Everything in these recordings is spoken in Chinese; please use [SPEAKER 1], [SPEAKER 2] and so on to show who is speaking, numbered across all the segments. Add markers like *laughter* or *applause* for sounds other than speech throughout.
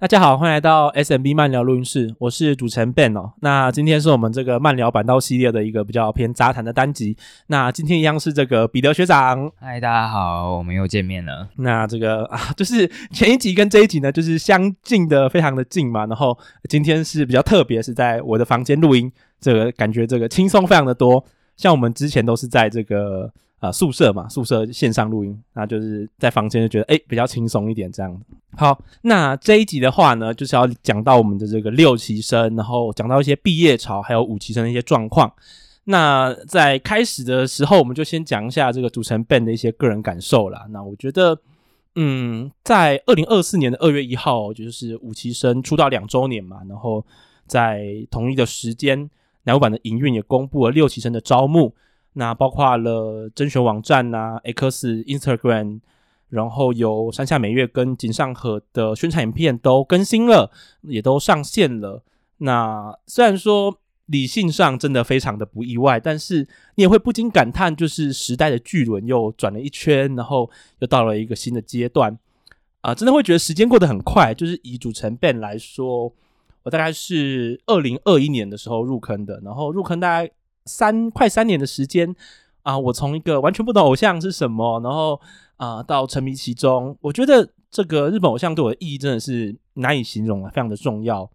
[SPEAKER 1] 大家好，欢迎来到 SMB 慢聊录音室，我是主持人 Ben 哦。那今天是我们这个慢聊板道系列的一个比较偏杂谈的单集。那今天一样是这个彼得学长，
[SPEAKER 2] 嗨，大家好，我们又见面了。
[SPEAKER 1] 那这个 *laughs* 啊，就是前一集跟这一集呢，就是相近的非常的近嘛。然后今天是比较特别，是在我的房间录音，这个感觉这个轻松非常的多。像我们之前都是在这个。啊，宿舍嘛，宿舍线上录音，那就是在房间就觉得诶、欸、比较轻松一点这样。好，那这一集的话呢，就是要讲到我们的这个六期生，然后讲到一些毕业潮，还有五期生的一些状况。那在开始的时候，我们就先讲一下这个主持人 Ben 的一些个人感受啦。那我觉得，嗯，在二零二四年的二月一号，就是五期生出道两周年嘛，然后在同一的时间，乃木坂的营运也公布了六期生的招募。那包括了甄选网站啊，X Instagram，然后有山下美月跟井上和的宣传影片都更新了，也都上线了。那虽然说理性上真的非常的不意外，但是你也会不禁感叹，就是时代的巨轮又转了一圈，然后又到了一个新的阶段啊，真的会觉得时间过得很快。就是以主持人 Ben 来说，我大概是二零二一年的时候入坑的，然后入坑大概。三快三年的时间啊，我从一个完全不懂偶像是什么，然后啊到沉迷其中，我觉得这个日本偶像对我的意义真的是难以形容啊，非常的重要。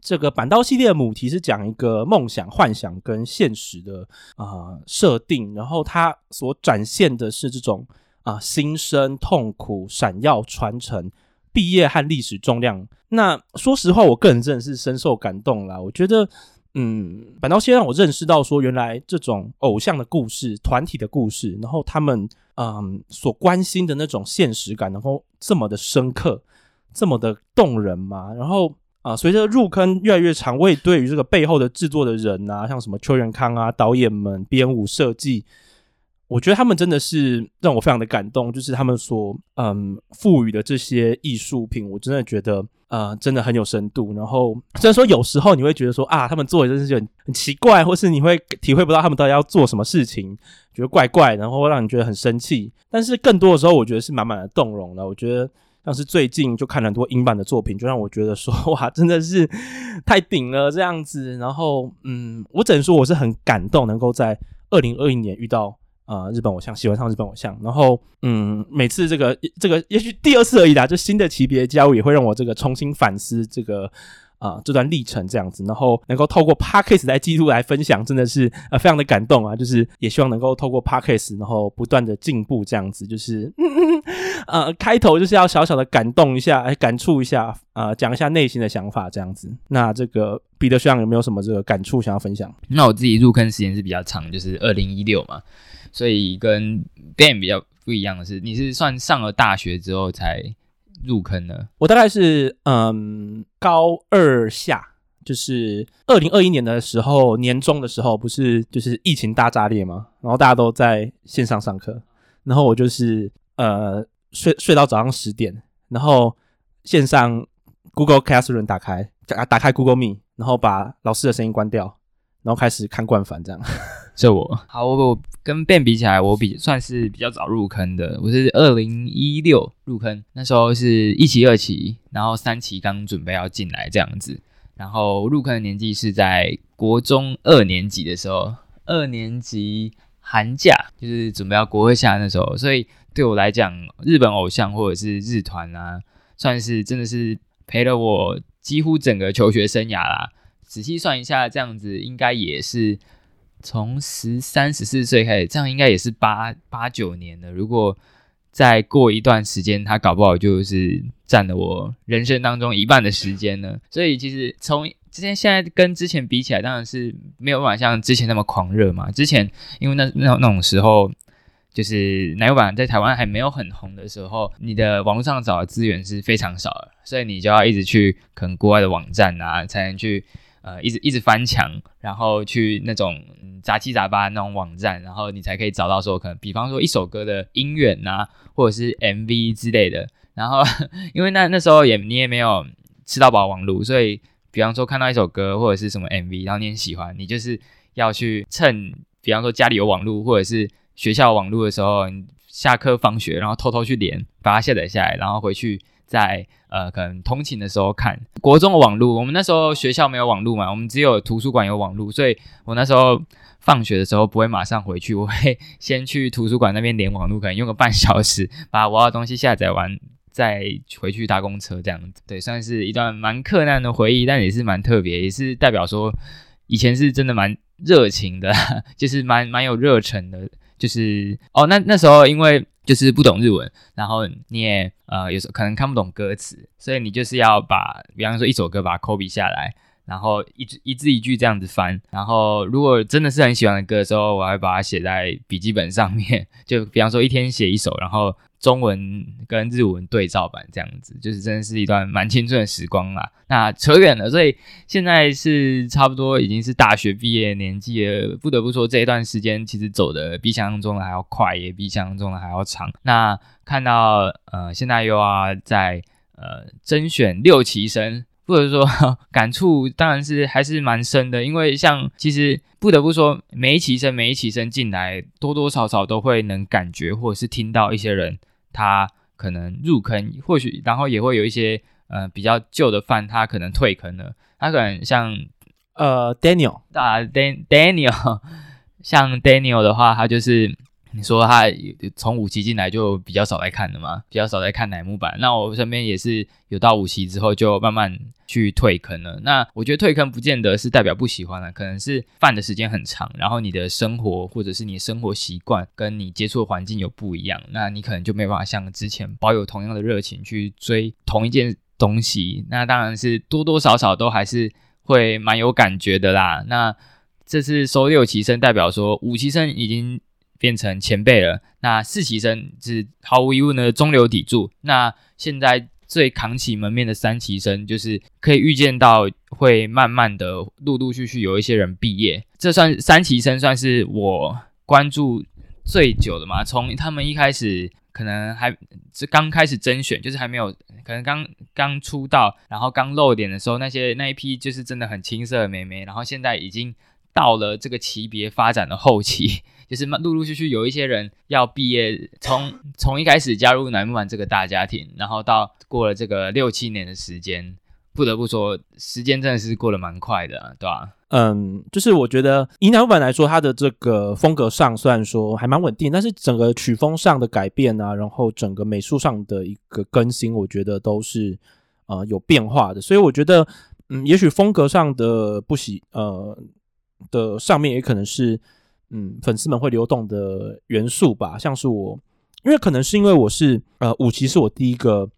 [SPEAKER 1] 这个板刀系列的母题是讲一个梦想、幻想跟现实的啊设定，然后它所展现的是这种啊新生、痛苦、闪耀、传承、毕业和历史重量。那说实话，我个人真的是深受感动啦，我觉得。嗯，反倒先让我认识到说，原来这种偶像的故事、团体的故事，然后他们嗯所关心的那种现实感，能够这么的深刻，这么的动人嘛。然后啊、随着入坑越来越长，我也对于这个背后的制作的人啊，像什么邱元康啊、导演们、编舞设计，我觉得他们真的是让我非常的感动，就是他们所嗯赋予的这些艺术品，我真的觉得。呃，真的很有深度。然后虽然说有时候你会觉得说啊，他们做的真是很很奇怪，或是你会体会不到他们到底要做什么事情，觉得怪怪，然后会让你觉得很生气。但是更多的时候，我觉得是满满的动容的。我觉得像是最近就看了很多英版的作品，就让我觉得说 *laughs* 哇，真的是太顶了这样子。然后嗯，我只能说我是很感动，能够在二零二一年遇到。啊、呃，日本偶像喜欢上日本偶像，然后嗯，每次这个这个也许第二次而已啦，就新的级别加入也会让我这个重新反思这个啊、呃、这段历程这样子，然后能够透过 Podcast 来记录来分享，真的是呃非常的感动啊，就是也希望能够透过 Podcast 然后不断的进步这样子，就是嗯嗯 *laughs* 呃开头就是要小小的感动一下，哎感触一下啊、呃，讲一下内心的想法这样子。那这个彼得学长有没有什么这个感触想要分享？
[SPEAKER 2] 那我自己入坑时间是比较长，就是二零一六嘛。所以跟 Ben 比较不一样的是，你是算上了大学之后才入坑的。
[SPEAKER 1] 我大概是嗯高二下，就是二零二一年的时候，年中的时候，不是就是疫情大炸裂吗？然后大家都在线上上课，然后我就是呃睡睡到早上十点，然后线上 Google Classroom 打开，打开 Google Meet，然后把老师的声音关掉，然后开始看惯犯这样。
[SPEAKER 2] 这我好，我我跟 Ben 比起来，我比算是比较早入坑的。我是二零一六入坑，那时候是一期、二期，然后三期刚准备要进来这样子。然后入坑的年纪是在国中二年级的时候，二年级寒假就是准备要国会下那时候。所以对我来讲，日本偶像或者是日团啊，算是真的是陪了我几乎整个求学生涯啦。仔细算一下，这样子应该也是。从十三、十四岁开始，这样应该也是八八九年了。如果再过一段时间，他搞不好就是占了我人生当中一半的时间呢。所以其实从之前现在跟之前比起来，当然是没有办法像之前那么狂热嘛。之前因为那那那种时候，就是乃木坂在台湾还没有很红的时候，你的网络上找的资源是非常少的，所以你就要一直去可能国外的网站啊，才能去。呃，一直一直翻墙，然后去那种杂七杂八那种网站，然后你才可以找到说，可能比方说一首歌的音源啊，或者是 MV 之类的。然后 *laughs* 因为那那时候也你也没有吃到饱网路，所以比方说看到一首歌或者是什么 MV，然后你很喜欢，你就是要去趁比方说家里有网路或者是学校网路的时候，你下课放学然后偷偷去连，把它下载下来，然后回去在呃可能通勤的时候看。国中的网络，我们那时候学校没有网络嘛，我们只有图书馆有网络，所以我那时候放学的时候不会马上回去，我会先去图书馆那边连网络，可能用个半小时把我要的东西下载完，再回去搭公车这样子。对，算是一段蛮克难的回忆，但也是蛮特别，也是代表说以前是真的蛮热情的，就是蛮蛮有热忱的。就是哦，那那时候因为就是不懂日文，然后你也呃有时候可能看不懂歌词，所以你就是要把，比方说一首歌把它 copy 下来，然后一字一字一句这样子翻。然后如果真的是很喜欢的歌的时候，我还把它写在笔记本上面，*laughs* 就比方说一天写一首，然后。中文跟日文对照版这样子，就是真的是一段蛮青春的时光啦。那扯远了，所以现在是差不多已经是大学毕业年纪了。不得不说，这一段时间其实走的比想象中的还要快，也比想象中的还要长。那看到呃，现在又要在呃甄选六期生。或者说 *laughs* 感触当然是还是蛮深的，因为像其实不得不说，每一期生每一期生进来，多多少少都会能感觉或者是听到一些人他可能入坑，或许然后也会有一些呃比较旧的饭他可能退坑了，他可能像
[SPEAKER 1] 呃 Daniel
[SPEAKER 2] 啊 Dan Daniel，像 Daniel 的话，他就是。你说他从五期进来就比较少来看的嘛，比较少来看乃木坂。那我身边也是有到五期之后就慢慢去退坑了。那我觉得退坑不见得是代表不喜欢了，可能是饭的时间很长，然后你的生活或者是你生活习惯跟你接触的环境有不一样，那你可能就没办法像之前保有同样的热情去追同一件东西。那当然是多多少少都还是会蛮有感觉的啦。那这次收六期生，代表说五期生已经。变成前辈了，那四期生是毫无疑问的中流砥柱。那现在最扛起门面的三期生，就是可以预见到会慢慢的陆陆续续有一些人毕业。这算三期生算是我关注最久的嘛？从他们一开始可能还是刚开始甄选，就是还没有可能刚刚出道，然后刚露脸的时候，那些那一批就是真的很青涩的妹妹，然后现在已经到了这个级别发展的后期。就是陆陆续续有一些人要毕业，从从一开始加入乃木坂这个大家庭，然后到过了这个六七年的时间，不得不说，时间真的是过得蛮快的啊，对吧？
[SPEAKER 1] 嗯，就是我觉得以乃木坂来说，它的这个风格上虽然说还蛮稳定，但是整个曲风上的改变啊，然后整个美术上的一个更新，我觉得都是呃有变化的。所以我觉得，嗯，也许风格上的不喜呃的上面也可能是。嗯，粉丝们会流动的元素吧，像是我，因为可能是因为我是呃五期是我第一个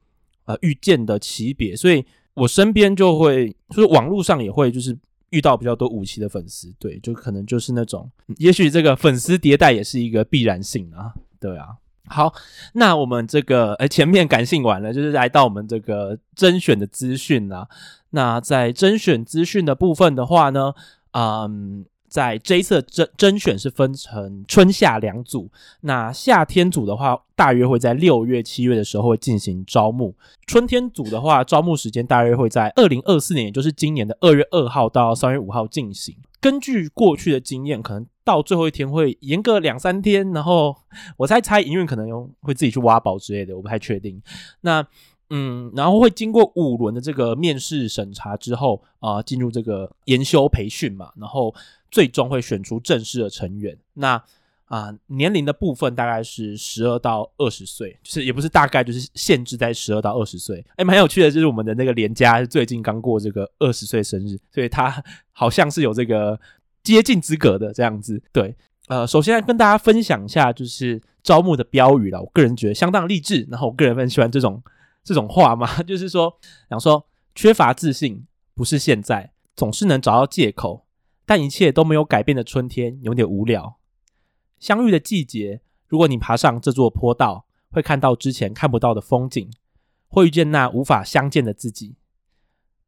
[SPEAKER 1] 呃遇见的级别，所以我身边就会就是网络上也会就是遇到比较多五期的粉丝，对，就可能就是那种，也许这个粉丝迭代也是一个必然性啊，对啊。好，那我们这个呃前面感性完了，就是来到我们这个甄选的资讯啦。那在甄选资讯的部分的话呢，嗯。在这一次甄甄选是分成春夏两组，那夏天组的话，大约会在六月、七月的时候会进行招募；春天组的话，招募时间大约会在二零二四年，也就是今年的二月二号到三月五号进行。根据过去的经验，可能到最后一天会延个两三天，然后我猜猜营运可能会自己去挖宝之类的，我不太确定。那嗯，然后会经过五轮的这个面试审查之后啊，进入这个研修培训嘛，然后。最终会选出正式的成员。那啊、年龄的部分大概是十二到二十岁，就是也不是大概，就是限制在十二到二十岁。哎，蛮有趣的，就是我们的那个连家最近刚过这个二十岁生日，所以他好像是有这个接近资格的这样子。对，呃，首先跟大家分享一下，就是招募的标语啦。我个人觉得相当励志，然后我个人很喜欢这种这种话嘛，*laughs* 就是说，想说缺乏自信不是现在，总是能找到借口。但一切都没有改变的春天有点无聊。相遇的季节，如果你爬上这座坡道，会看到之前看不到的风景，会遇见那无法相见的自己。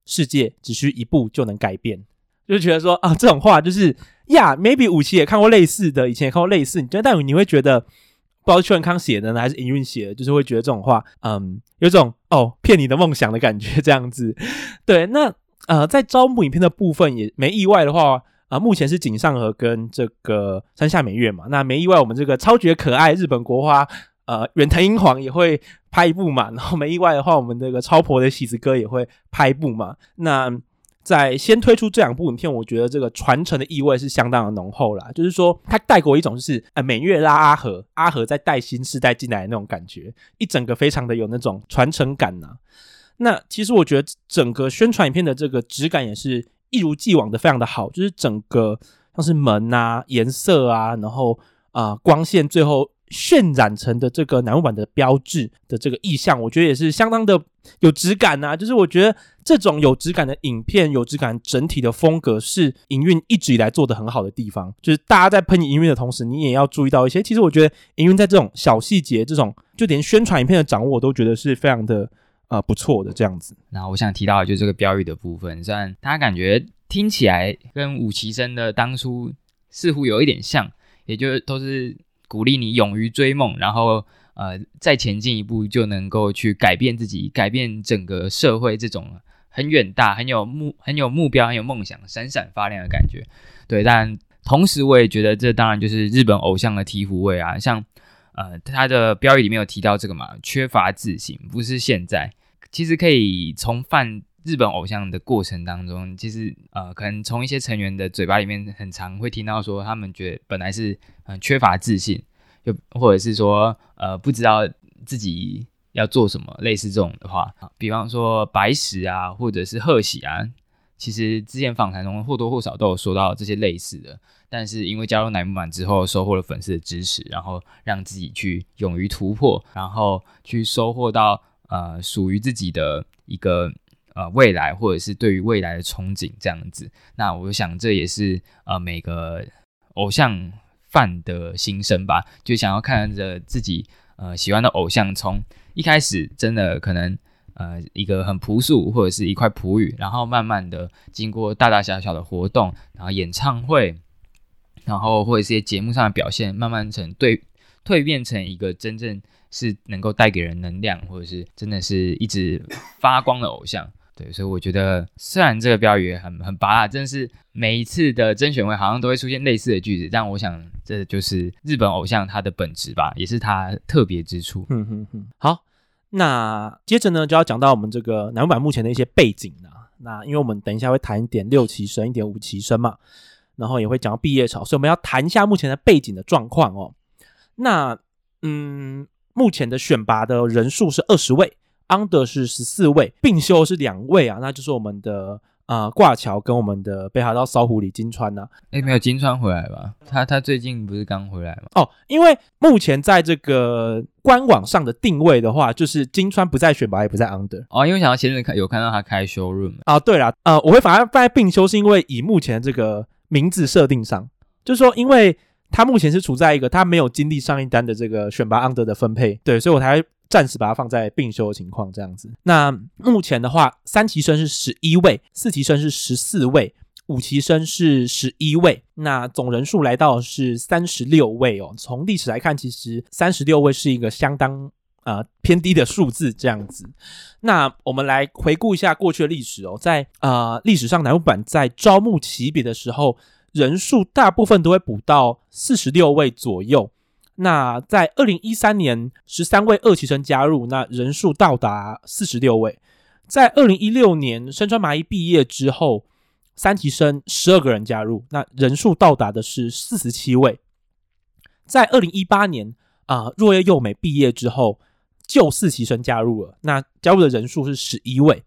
[SPEAKER 1] 世界只需一步就能改变，就觉得说啊，这种话就是呀，maybe 五期也看过类似的，以前也看过类似，你觉得但你会觉得，不知道是秋元康写的呢，还是营运写的，就是会觉得这种话，嗯，有种哦骗你的梦想的感觉，这样子。对，那呃，在招募影片的部分也没意外的话。啊，目前是井上和跟这个山下美月嘛，那没意外，我们这个超绝可爱日本国花，呃远藤英皇也会拍一部嘛，然后没意外的话，我们这个超婆的喜子哥也会拍一部嘛。那在先推出这两部影片，我觉得这个传承的意味是相当的浓厚啦。就是说，他带给我一种就是呃美月拉阿和，阿和在带新世代进来的那种感觉，一整个非常的有那种传承感呐、那其实我觉得整个宣传影片的这个质感也是一如既往的非常的好，就是整个像是门啊、颜色啊，然后啊、光线最后渲染成的这个南木坂的标志的这个意象，我觉得也是相当的有质感呐。就是我觉得这种有质感的影片、有质感整体的风格是营运一直以来做的很好的地方。就是大家在喷营运的同时，你也要注意到一些。其实我觉得营运在这种小细节、这种就连宣传影片的掌握，我都觉得是非常的。啊、不错的这样子。
[SPEAKER 2] 然后我想提到的就是这个标语的部分，虽然大家感觉听起来跟五期生的当初似乎有一点像，也就都是鼓励你勇于追梦，然后呃再前进一步就能够去改变自己，改变整个社会这种很远大、很有目、很有目标、很有梦想、闪闪发亮的感觉。对，但同时我也觉得这当然就是日本偶像的醍醐味啊，像呃他的标语里面有提到这个嘛，缺乏自信，不是现在。其实可以从泛日本偶像的过程当中，其实呃，可能从一些成员的嘴巴里面，很常会听到说，他们觉得本来是很、缺乏自信，又或者是说呃，不知道自己要做什么，类似这种的话，比方说白石啊，或者是贺喜啊，其实之前访谈中或多或少都有说到这些类似的，但是因为加入乃木坂之后，收获了粉丝的支持，然后让自己去勇于突破，然后去收获到。呃，属于自己的一个呃未来，或者是对于未来的憧憬这样子。那我想这也是呃每个偶像饭的心声吧，就想要看着自己呃喜欢的偶像，从一开始真的可能呃一个很朴素或者是一块璞玉，然后慢慢的经过大大小小的活动，然后演唱会，然后或者一些节目上的表现，慢慢成对蜕变成一个真正。是能够带给人能量，或者是真的是一直发光的偶像，*laughs* 对，所以我觉得虽然这个标语也很很拔辣，真的是每一次的甄选会好像都会出现类似的句子，但我想这就是日本偶像它的本质吧，也是它特别之处。
[SPEAKER 1] 嗯哼哼，好，那接着呢就要讲到我们这个乃木坂目前的一些背景了。那因为我们等一下会谈一点六期生，一点五期生嘛，然后也会讲到毕业潮，所以我们要谈一下目前的背景的状况哦。那嗯。目前的选拔的人数是二十位，under 是十四位，并修是两位啊，那就是我们的呃挂桥跟我们的北海道烧狐狸金川呐、啊。
[SPEAKER 2] 哎，没有金川回来吧？他他最近不是刚回来吗？
[SPEAKER 1] 哦，因为目前在这个官网上的定位的话，就是金川不在选拔，也不在 under。
[SPEAKER 2] 哦，因为想要前阵看有看到他开 showroom
[SPEAKER 1] 啊。对了，呃，我会反而放在并修，是因为以目前这个名字设定上，就是说因为。他目前是处在一个他没有经历上一单的这个选拔 under 的分配，对，所以我才暂时把它放在并修的情况这样子。那目前的话，三期生是十一位，四期生是十四位，五期生是十一位，那总人数来到是三十六位哦。从历史来看，其实三十六位是一个相当呃偏低的数字这样子。那我们来回顾一下过去的历史哦，在呃历史上乃木坂在招募期别的时候。人数大部分都会补到四十六位左右。那在二零一三年，十三位二期生加入，那人数到达四十六位。在二零一六年，深川麻衣毕业之后，三期生十二个人加入，那人数到达的是四十七位。在二零一八年，啊、若叶柚美毕业之后，就四期生加入了，那加入的人数是十一位。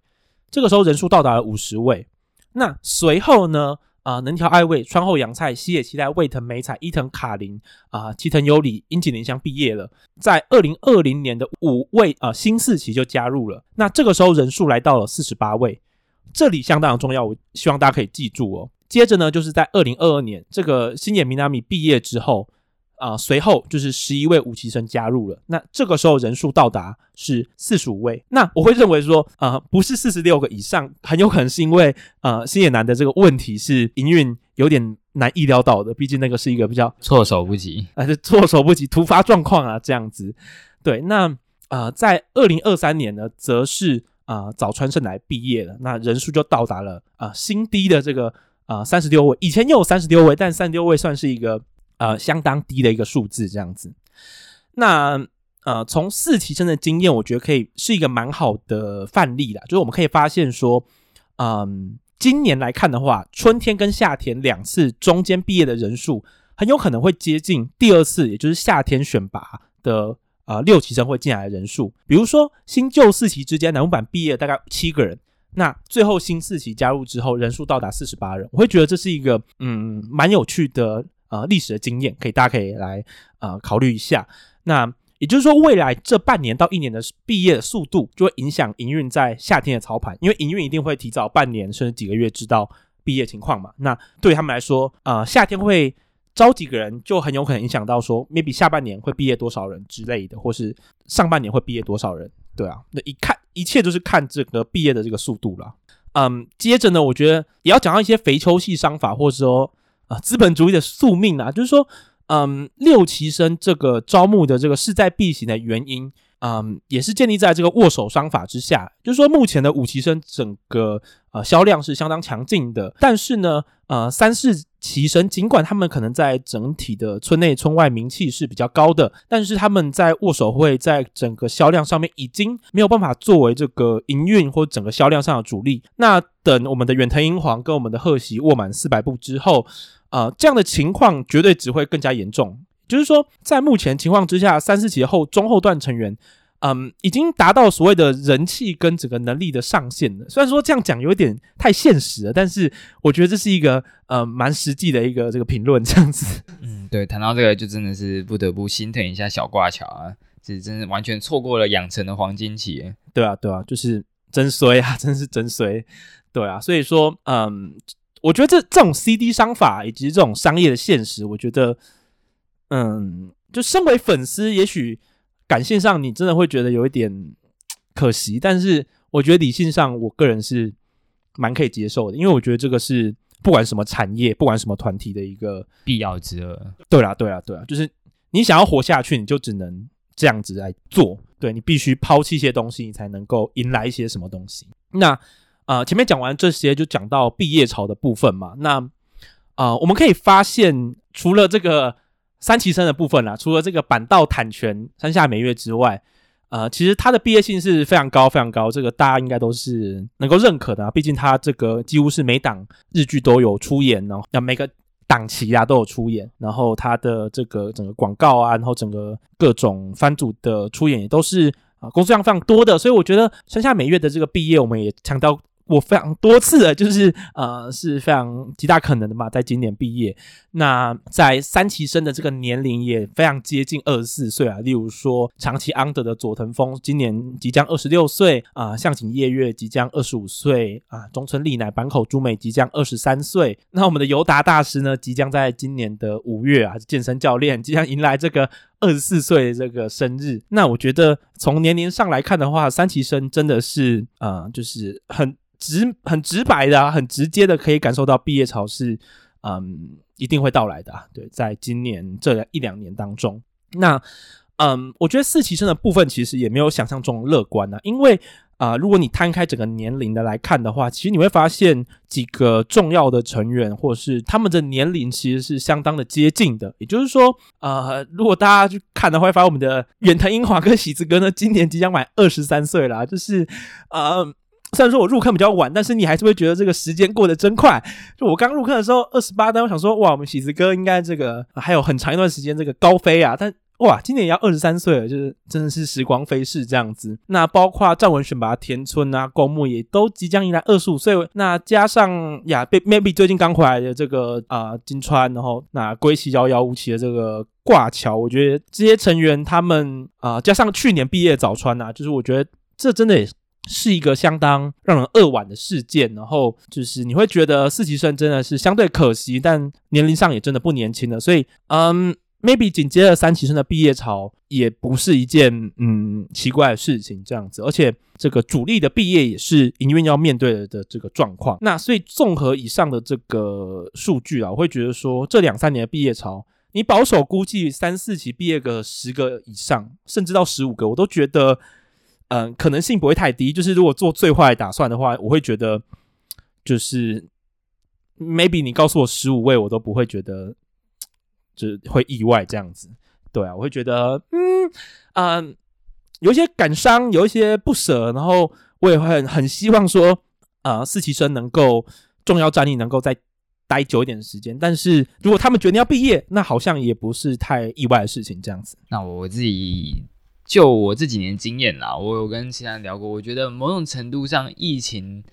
[SPEAKER 1] 这个时候人数到达了五十位。那随后呢？啊、能条爱未、川后洋菜、西野七濑、卫藤美彩、伊藤卡琳啊、齐藤优里、樱井莲香毕业了，在二零二零年的五位啊、新四期就加入了，那这个时候人数来到了四十八位，这里相当重要，我希望大家可以记住哦。接着呢，就是在二零二二年这个新野明奈美毕业之后。啊，随后就是十一位五期生加入了，那这个时候人数到达是四十五位。那我会认为说，呃，不是四十六个以上，很有可能是因为呃新野男的这个问题是营运有点难意料到的，毕竟那个是一个比较
[SPEAKER 2] 措手不及，
[SPEAKER 1] 还是措手不及突发状况啊这样子。对，那呃在二零二三年呢，则是啊、呃、早川圣来毕业了，那人数就到达了啊、呃、新低的这个啊三十六位，以前也有三十六位，但三十六位算是一个。呃，相当低的一个数字，这样子。那呃，从四期生的经验，我觉得可以是一个蛮好的范例啦。就是我们可以发现说，嗯，今年来看的话，春天跟夏天两次中间毕业的人数，很有可能会接近第二次，也就是夏天选拔的呃六期生会进来的人数。比如说新旧四期之间，南部版毕业大概七个人，那最后新四期加入之后，人数到达四十八人，我会觉得这是一个嗯蛮有趣的呃历史的经验，可以大家可以来呃考虑一下。那也就是说，未来这半年到一年的毕业的速度，就会影响营运在夏天的操盘，因为营运一定会提早半年甚至几个月知道毕业情况嘛。那对他们来说，呃，夏天会招几个人，就很有可能影响到说，maybe 下半年会毕业多少人之类的，或是上半年会毕业多少人，对啊。那一看，一切都是看这个毕业的这个速度了。嗯，接着呢，我觉得也要讲到一些肥秋系商法，或者说啊，资本主义的宿命啊，就是说。嗯，六旗生这个招募的这个势在必行的原因，嗯，也是建立在这个握手商法之下。就是说，目前的五旗生整个呃销量是相当强劲的，但是呢，呃，三四期生尽管他们可能在整体的村内村外名气是比较高的，但是他们在握手会在整个销量上面已经没有办法作为这个营运或整个销量上的主力。那等我们的远藤英皇跟我们的贺喜握满四百步之后。呃，这样的情况绝对只会更加严重。就是说，在目前情况之下，三四期后中后段成员，嗯，已经达到所谓的人气跟整个能力的上限了。虽然说这样讲有点太现实了，但是我觉得这是一个呃蛮实际的一个这个评论，这样子。
[SPEAKER 2] 嗯，对，谈到这个就真的是不得不心疼一下小挂桥啊，是真是完全错过了养成的黄金期。
[SPEAKER 1] 对啊，对啊，就是真衰啊，真是真衰。对啊，所以说，嗯。我觉得这这种 CD 商法以及这种商业的现实，我觉得，嗯，就身为粉丝，也许感性上你真的会觉得有一点可惜，但是我觉得理性上，我个人是蛮可以接受的，因为我觉得这个是不管什么产业，不管什么团体的一个
[SPEAKER 2] 必要之恶。
[SPEAKER 1] 对啦，对啦，对啦，就是你想要活下去，你就只能这样子来做，对，你必须抛弃一些东西，你才能够迎来一些什么东西。那。呃，前面讲完这些，就讲到毕业潮的部分嘛。那呃，我们可以发现，除了这个三期生的部分啦，除了这个板道坦泉山下美月之外，呃，其实他的毕业性是非常高，非常高，这个大家应该都是能够认可的啊。毕竟他这个几乎是每档日剧都有出演哦，那每个档期啊都有出演，然后他的这个整个广告啊，然后整个各种番组的出演也都是啊工作量非常多的，所以我觉得山下美月的这个毕业，我们也强调。我非常多次的，就是呃是非常极大可能的嘛，在今年毕业。那在三期生的这个年龄也非常接近二十四岁啊。例如说长崎昂德的佐藤峰今年即将二十六岁啊，向井夜月即将二十五岁啊，中村丽乃坂口朱美即将二十三岁。那我们的尤达大师呢，即将在今年的五月啊，健身教练即将迎来这个二十四岁的这个生日。那我觉得从年龄上来看的话，三期生真的是、呃，就是很。直很直白的、啊，很直接的，可以感受到毕业潮是，嗯，一定会到来的、啊。对，在今年这一两年当中，那，嗯，我觉得四期生的部分其实也没有想象中乐观啊。因为啊、如果你摊开整个年龄的来看的话，其实你会发现几个重要的成员，或是他们的年龄其实是相当的接近的。也就是说，呃，如果大家去看的话，会发现我们的远藤英华跟喜子哥呢，今年即将满二十三岁了，就是，呃。虽然说我入坑比较晚，但是你还是会觉得这个时间过得真快。就我刚入坑的时候，二十八，但我想说，哇，我们喜子哥应该这个还有很长一段时间这个高飞啊。但哇，今年也要二十三岁了，就是真的是时光飞逝这样子。那包括站文选拔田村啊、公木也都即将迎来二十五岁。那加上呀，被 maybe 最近刚回来的这个啊、金川，然后那归期遥遥无期的这个挂桥，我觉得这些成员他们啊、加上去年毕业早川啊，就是我觉得这真的也。是一个相当让人扼腕的事件，然后就是你会觉得四期生真的是相对可惜，但年龄上也真的不年轻了，所以嗯，maybe 紧接着三期生的毕业潮也不是一件嗯奇怪的事情，这样子，而且这个主力的毕业也是营运要面对的，的这个状况。那所以综合以上的这个数据啊，我会觉得说这两三年的毕业潮，你保守估计三四期毕业个十个以上，甚至到十五个，我都觉得。嗯，可能性不会太低。就是如果做最坏打算的话，我会觉得，就是 maybe 你告诉我十五位，我都不会觉得，*tsk* 就是会意外这样子。对啊，我会觉得，嗯嗯、有一些感伤，有一些不舍，然后我也会很很希望说，呃，四期生能够重要战力能够再待久一点的时间。但是如果他们决定要毕业，那好像也不是太意外的事情，这样子。
[SPEAKER 2] 那我自己就我这几年经验啦，我有跟其他人聊过，我觉得某种程度上，疫情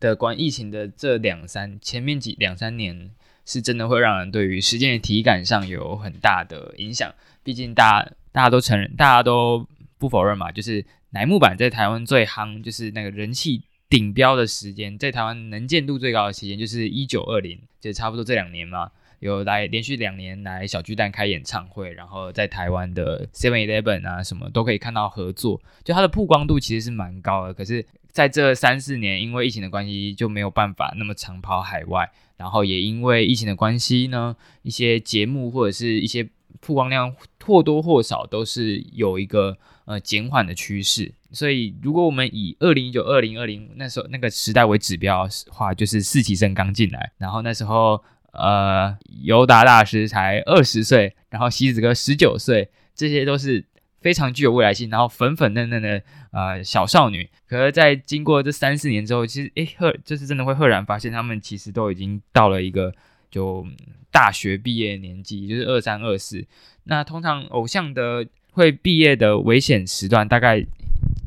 [SPEAKER 2] 的关疫情的这两三前面几两三年。是真的会让人对于时间的体感上有很大的影响。毕竟大家大家都承认，大家都不否认嘛，就是乃木坂在台湾最夯，就是那个人气顶标的时间，在台湾能见度最高的时间，就是一九二零，就差不多这两年嘛，有来连续两年来小巨蛋开演唱会，然后在台湾的 Seven Eleven 啊什么都可以看到合作，就它的曝光度其实是蛮高的。可是在这三四年，因为疫情的关系，就没有办法那么长跑海外。然后也因为疫情的关系呢，一些节目或者是一些曝光量或多或少都是有一个呃减缓的趋势。所以如果我们以二零一九、二零二零那时候那个时代为指标的话，就是四期生刚进来，然后那时候呃尤达大师才二十岁，然后希子哥十九岁，这些都是。非常具有未来性，然后粉粉嫩嫩的呃小少女，可是，在经过这三四年之后，其实诶赫就是真的会赫然发现，他们其实都已经到了一个就大学毕业年纪，就是二三二四。那通常偶像的会毕业的危险时段，大概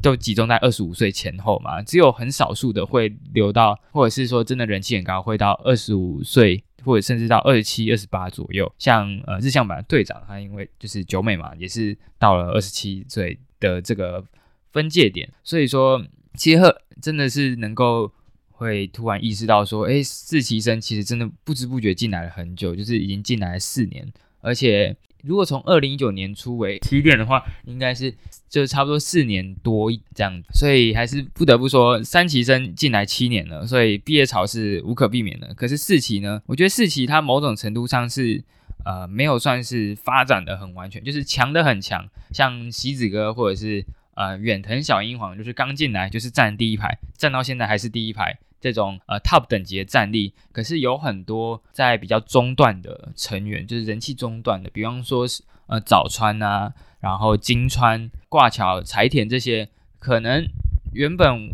[SPEAKER 2] 都集中在二十五岁前后嘛，只有很少数的会留到，或者是说真的人气很高，会到二十五岁。或者甚至到二十七、二十八左右，像呃日向坂队长，他因为就是九美嘛，也是到了二十七岁的这个分界点，所以说其实真的是能够会突然意识到说，哎，四期生其实真的不知不觉进来了很久，就是已经进来了四年，而且。如果从二零一九年初为起点的话，应该是就差不多四年多这样子，所以还是不得不说三期生进来七年了，所以毕业潮是无可避免的。可是四期呢，我觉得四期它某种程度上是呃没有算是发展的很完全，就是强的很强，像希子哥或者是呃远藤小英皇，就是刚进来就是站第一排，站到现在还是第一排。这种呃 top 等级的战力，可是有很多在比较中段的成员，就是人气中段的，比方说是呃早川啊，然后金川、挂桥、柴田这些，可能原本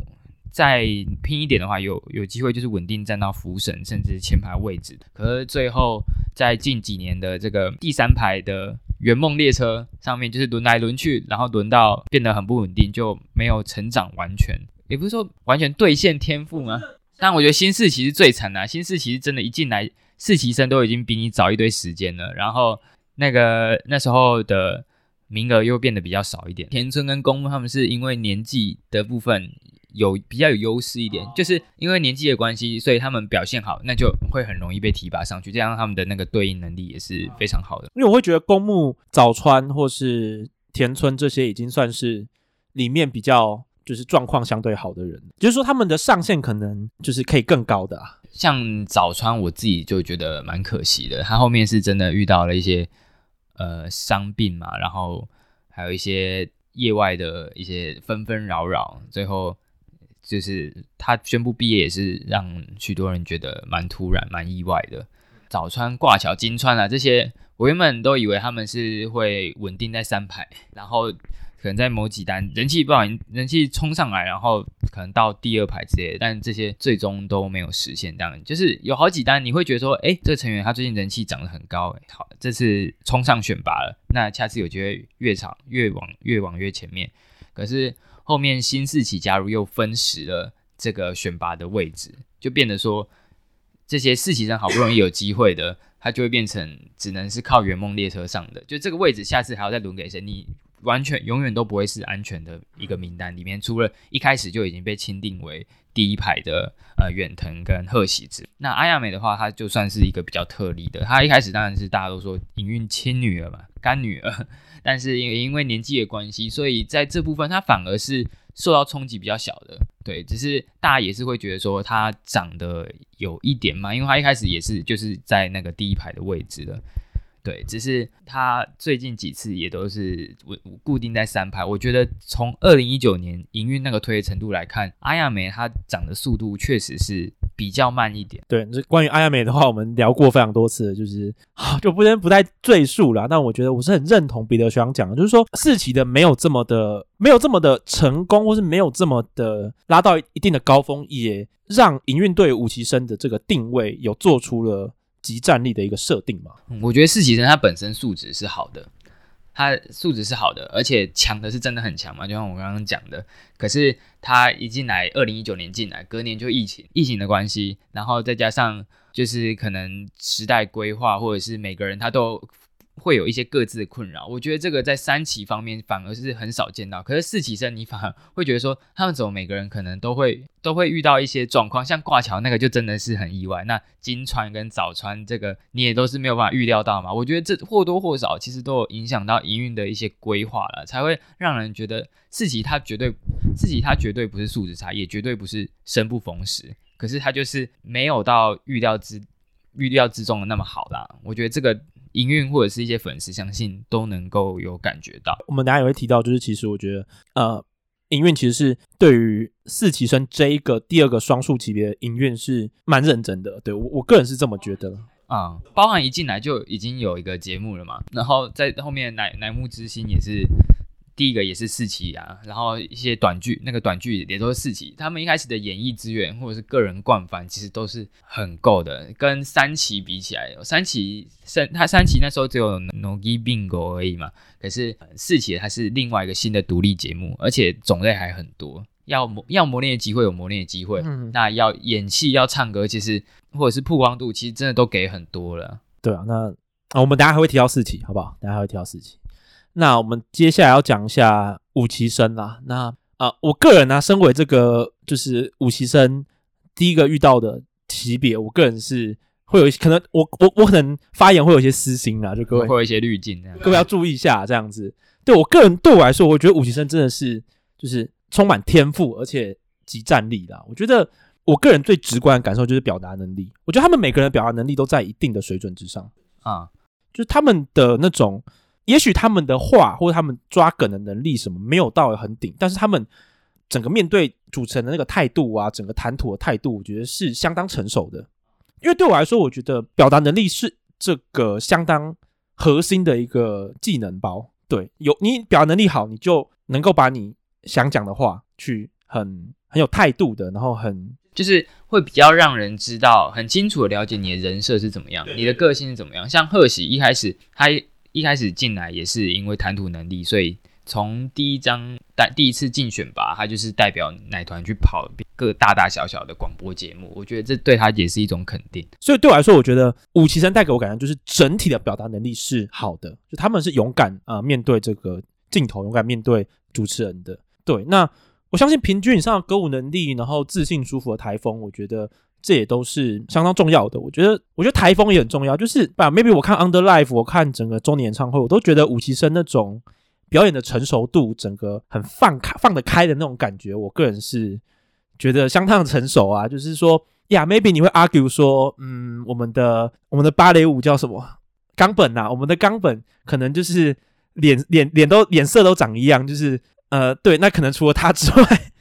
[SPEAKER 2] 再拼一点的话，有有机会就是稳定站到福神甚至前排位置，可是最后在近几年的这个第三排的圆梦列车上面，就是轮来轮去，然后轮到变得很不稳定，就没有成长完全。也不是说完全兑现天赋吗？但我觉得新四期是最惨的啊，新四期是真的，一进来四期生都已经比你早一堆时间了，然后那个那时候的名额又变得比较少一点。田村跟公木他们是因为年纪的部分有比较有优势一点，就是因为年纪的关系，所以他们表现好，那就会很容易被提拔上去，这样他们的那个对应能力也是非常好的。
[SPEAKER 1] 因为我会觉得公木、早川或是田村这些已经算是里面比较。就是状况相对好的人，就是说他们的上限可能就是可以更高的啊。
[SPEAKER 2] 像早川，我自己就觉得蛮可惜的，他后面是真的遇到了一些呃伤病嘛，然后还有一些业外的一些纷纷扰扰，最后就是他宣布毕业也是让许多人觉得蛮突然、蛮意外的。早川、挂桥、金川啊这些，我原本都以为他们是会稳定在三排，然后。可能在某几单人气不好，人气冲上来，然后可能到第二排之类的，但这些最终都没有实现。这样就是有好几单，你会觉得说，哎，这个成员他最近人气涨得很高，哎，好，这次冲上选拔了，那下次有机会越长越往越往越前面。可是后面新四期加入又分食了这个选拔的位置，就变得说这些四期生好不容易有机会的，他就会变成只能是靠圆梦列车上的，就这个位置下次还要再轮给谁？你。完全永远都不会是安全的一个名单里面，除了一开始就已经被钦定为第一排的呃远藤跟贺喜子。那阿亚美的话，她就算是一个比较特例的。她一开始当然是大家都说营运亲女儿嘛，干女儿，*laughs* 但是因为因为年纪的关系，所以在这部分她反而是受到冲击比较小的。对，只是大家也是会觉得说她长得有一点嘛，因为她一开始也是就是在那个第一排的位置的。对，只是他最近几次也都是稳固定在三排。我觉得从二零一九年营运那个推的程度来看，阿亚美它涨的速度确实是比较慢一点。
[SPEAKER 1] 对，这关于阿亚美的话，我们聊过非常多次，就是就不能不太赘述了。但我觉得我是很认同彼得学长讲的，就是说四期的没有这么的没有这么的成功，或是没有这么的拉到一定的高峰，也让营运对五期生的这个定位有做出了即战力的一个设定嘛。
[SPEAKER 2] 我觉得四期生他本身素质是好的。他素质是好的，而且强的是真的很强嘛，就像我刚刚讲的。可是他一进来，二零一九年进来，隔年就疫情，疫情的关系，然后再加上就是可能时代规划，或者是每个人他都。会有一些各自的困扰，我觉得这个在三期方面反而是很少见到。可是四期生，你反而会觉得说，他们怎么每个人可能都会都会遇到一些状况，像挂桥那个就真的是很意外。那金川跟早川这个，你也都是没有办法预料到嘛。我觉得这或多或少其实都有影响到营运的一些规划了，才会让人觉得四期他绝对四期他绝对不是素质差，也绝对不是生不逢时。可是他就是没有到预料之预料之中的那么好啦。我觉得这个。营运或者是一些粉丝，相信都能够有感觉到。
[SPEAKER 1] 我们等下也会提到，就是其实我觉得，呃，营运其实是对于四期生这一个第二个双数级别的营运是蛮认真的。对，我我个人是这么觉得
[SPEAKER 2] 啊、嗯，包含一进来就已经有一个节目了嘛，然后在后面乃乃木之心也是。第一个也是四期啊，然后一些短剧，那个短剧也都是四期。他们一开始的演艺资源或者是个人惯犯，其实都是很够的。跟三期比起来，三期三他三期那时候只有 Nogi Bingo 而已嘛，可是四期它是另外一个新的独立节目，而且种类还很多。要磨要磨练的机会有磨练的机会，嗯，那要演戏要唱歌，其实或者是曝光度，其实真的都给很多了。
[SPEAKER 1] 对啊，那啊我们等下还会提到四期，好不好？等下还会提到四期。那我们接下来要讲一下武其生啦。那啊、呃，我个人呢、啊，身为这个就是武其生第一个遇到的级别，我个人是会有一些可能我，我我我可能发言会有一些私心啦，就各位
[SPEAKER 2] 会有一些滤镜，
[SPEAKER 1] 各位要注意一下这样子。对我个人对我来说，我觉得武其生真的是就是充满天赋，而且极战力啦。我觉得我个人最直观的感受就是表达能力，我觉得他们每个人的表达能力都在一定的水准之上啊，就是他们的那种。也许他们的话或者他们抓梗的能力什么没有到很顶，但是他们整个面对主持人的那个态度啊，整个谈吐的态度，我觉得是相当成熟的。因为对我来说，我觉得表达能力是这个相当核心的一个技能包。对，有你表达能力好，你就能够把你想讲的话去很很有态度的，然后很
[SPEAKER 2] 就是会比较让人知道很清楚的了解你的人设是怎么样，你的个性是怎么样。像贺喜一开始他。一开始进来也是因为谈吐能力，所以从第一张带第一次竞选吧，他就是代表奶团去跑各大大小小的广播节目。我觉得这对他也是一种肯定。
[SPEAKER 1] 所以对我来说，我觉得五期生带给我感觉就是整体的表达能力是好的，就他们是勇敢啊、面对这个镜头，勇敢面对主持人的。对，那我相信平均以上的歌舞能力，然后自信舒服的台风，我觉得。这也都是相当重要的，我觉得，我觉得台风也很重要。就是吧，maybe 我看 Under Life，我看整个周年演唱会，我都觉得五期生那种表演的成熟度，整个很放开、放得开的那种感觉，我个人是觉得相当成熟啊。就是说，呀，maybe 你会 argue 说，嗯，我们的我们的芭蕾舞叫什么？冈本呐，我们的冈本可能就是脸脸脸都脸色都长一样，就是呃，对，那可能除了他之外。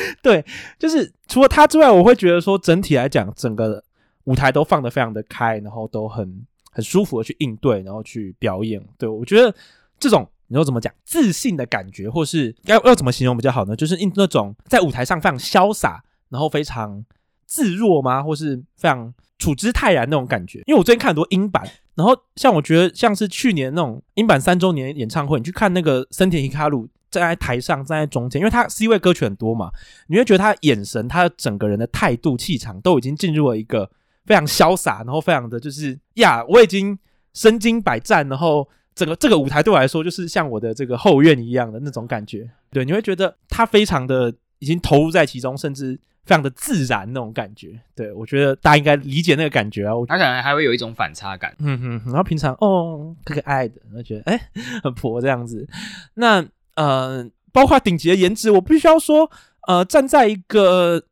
[SPEAKER 1] *laughs* 对，就是除了他之外，我会觉得说整体来讲，整个舞台都放得非常的开，然后都很很舒服的去应对，然后去表演。对，我觉得这种你说怎么讲自信的感觉，或是要要怎么形容比较好呢？就是那种在舞台上非常潇洒，然后非常自若吗？或是非常处之泰然那种感觉。因为我最近看很多英版，然后像我觉得像是去年那种英版三周年演唱会，你去看那个森田一卡路。站在台上，站在中间，因为他 C 位歌曲很多嘛，你会觉得他的眼神，他整个人的态度、气场都已经进入了一个非常潇洒，然后非常的就是呀，我已经身经百战，然后整个这个舞台对我来说就是像我的这个后院一样的那种感觉。对，你会觉得他非常的已经投入在其中，甚至非常的自然那种感觉。对，我觉得大家应该理解那个感觉啊。
[SPEAKER 2] 他可能还会有一种反差感，
[SPEAKER 1] 嗯哼，然后平常哦可可爱的，我觉得哎很婆这样子，那。呃，包括顶级的颜值，我必须要说，呃，站在一个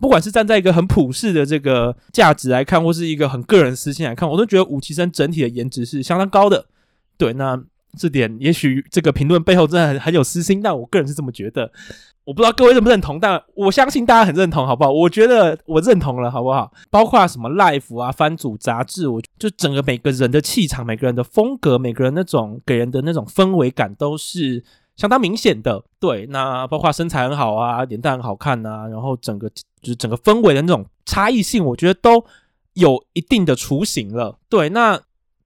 [SPEAKER 1] 不管是站在一个很普世的这个价值来看，或是一个很个人私心来看，我都觉得五期生整体的颜值是相当高的。对，那这点也许这个评论背后真的很很有私心，但我个人是这么觉得。我不知道各位认不认同，但我相信大家很认同，好不好？我觉得我认同了，好不好？包括什么 Life 啊、番组杂志，我就整个每个人的气场、每个人的风格、每个人那种给人的那种氛围感都是相当明显的。对，那包括身材很好啊，脸蛋很好看啊，然后整个就是整个氛围的那种差异性，我觉得都有一定的雏形了。对，那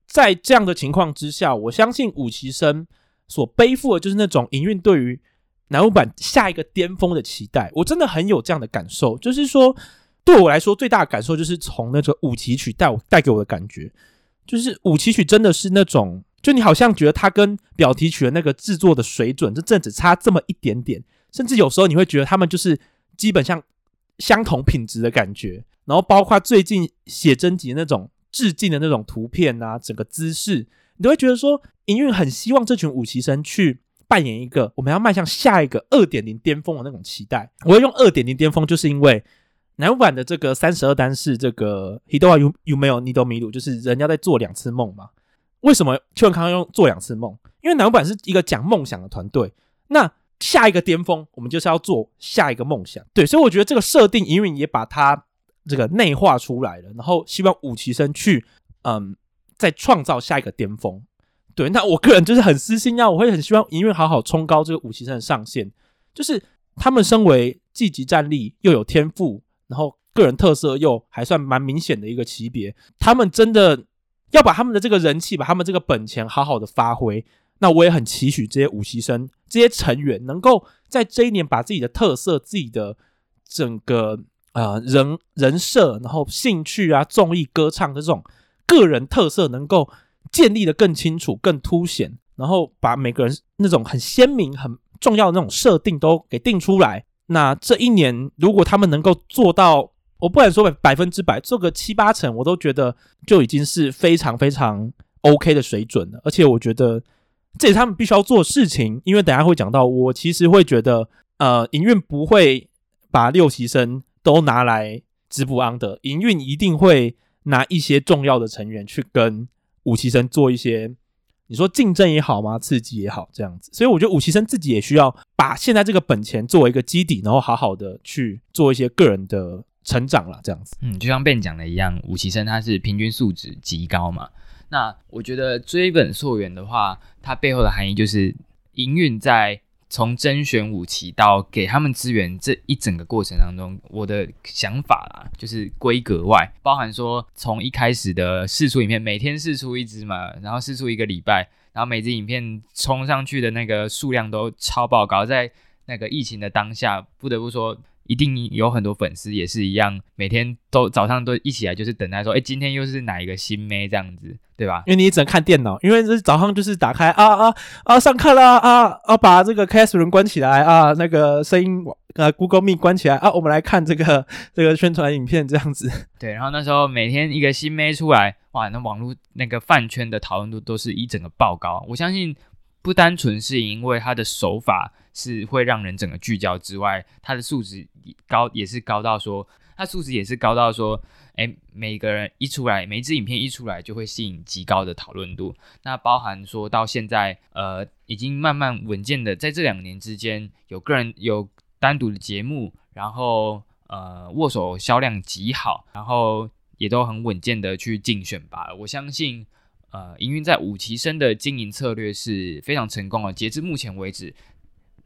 [SPEAKER 1] 在这样的情况之下，我相信五期生所背负的就是那种营运对于。南无版下一个巅峰的期待，我真的很有这样的感受。就是说，对我来说最大的感受，就是从那个五期曲带我带给我的感觉，就是五期曲真的是那种，就你好像觉得它跟表题曲的那个制作的水准，就真的只差这么一点点，甚至有时候你会觉得他们就是基本上相同品质的感觉。然后包括最近写真集那种致敬的那种图片啊，整个姿势，你都会觉得说，营运很希望这群五期生去。扮演一个我们要迈向下一个二点零巅峰的那种期待。我要用二点零巅峰，就是因为南版的这个三十二单是这个 Hito wa Yume wo Nido Miru，就是人要在做两次梦嘛。为什么秋元康用做两次梦？因为南无版是一个讲梦想的团队。那下一个巅峰，我们就是要做下一个梦想。对，所以我觉得这个设定营运也把它这个内化出来了，然后希望五期生去嗯再创造下一个巅峰。对，那我个人就是很私心啊，我会很希望营运好好冲高这个五期生的上限，就是他们身为积极战力又有天赋，然后个人特色又还算蛮明显的一个级别，他们真的要把他们的这个人气，把他们这个本钱好好的发挥。那我也很期许这些五期生这些成员能够在这一年把自己的特色、自己的整个呃人人设，然后兴趣啊、综艺歌唱的这种个人特色能够。建立的更清楚、更凸显，然后把每个人那种很鲜明、很重要的那种设定都给定出来。那这一年，如果他们能够做到，我不敢说百分之百，做个七八成，我都觉得就已经是非常非常 OK 的水准了。而且我觉得这也是他们必须要做的事情，因为等下会讲到，我其实会觉得，呃，营运不会把六期生都拿来直播 on 的，营运一定会拿一些重要的成员去跟。五期生做一些，你说竞争也好吗？刺激也好，这样子，所以我觉得五期生自己也需要把现在这个本钱作为一个基底，然后好好的去做一些个人的成长了，这样子。
[SPEAKER 2] 嗯，就像 Ben 讲的一样，五期生他是平均素质极高嘛。那我觉得追本溯源的话，它背后的含义就是营运在。从甄选五期到给他们资源这一整个过程当中，我的想法啦，就是规格外，包含说从一开始的试出影片，每天试出一支嘛，然后试出一个礼拜，然后每支影片冲上去的那个数量都超爆高，在那个疫情的当下，不得不说。一定有很多粉丝也是一样，每天都早上都一起来，就是等待说，哎，今天又是哪一个新妹这样子，对吧？
[SPEAKER 1] 因为你只能看电脑，因为这早上就是打开啊啊啊，上课啦啊啊，把这个 Classroom 关起来啊，那个声音呃 Google Meet 关起来啊，我们来看这个这个宣传影片这样子。
[SPEAKER 2] 对，然后那时候每天一个新妹出来，哇，那网络那个饭圈的讨论度都是一整个爆高。我相信不单纯是因为他的手法。是会让人整个聚焦之外，他的素质高也是高到说，他数值也是高到说，哎，每个人一出来，每一支影片一出来就会吸引极高的讨论度。那包含说到现在，呃，已经慢慢稳健的在这两年之间，有个人有单独的节目，然后呃握手销量极好，然后也都很稳健的去竞选吧。我相信，呃，营运在五期生的经营策略是非常成功的。截至目前为止。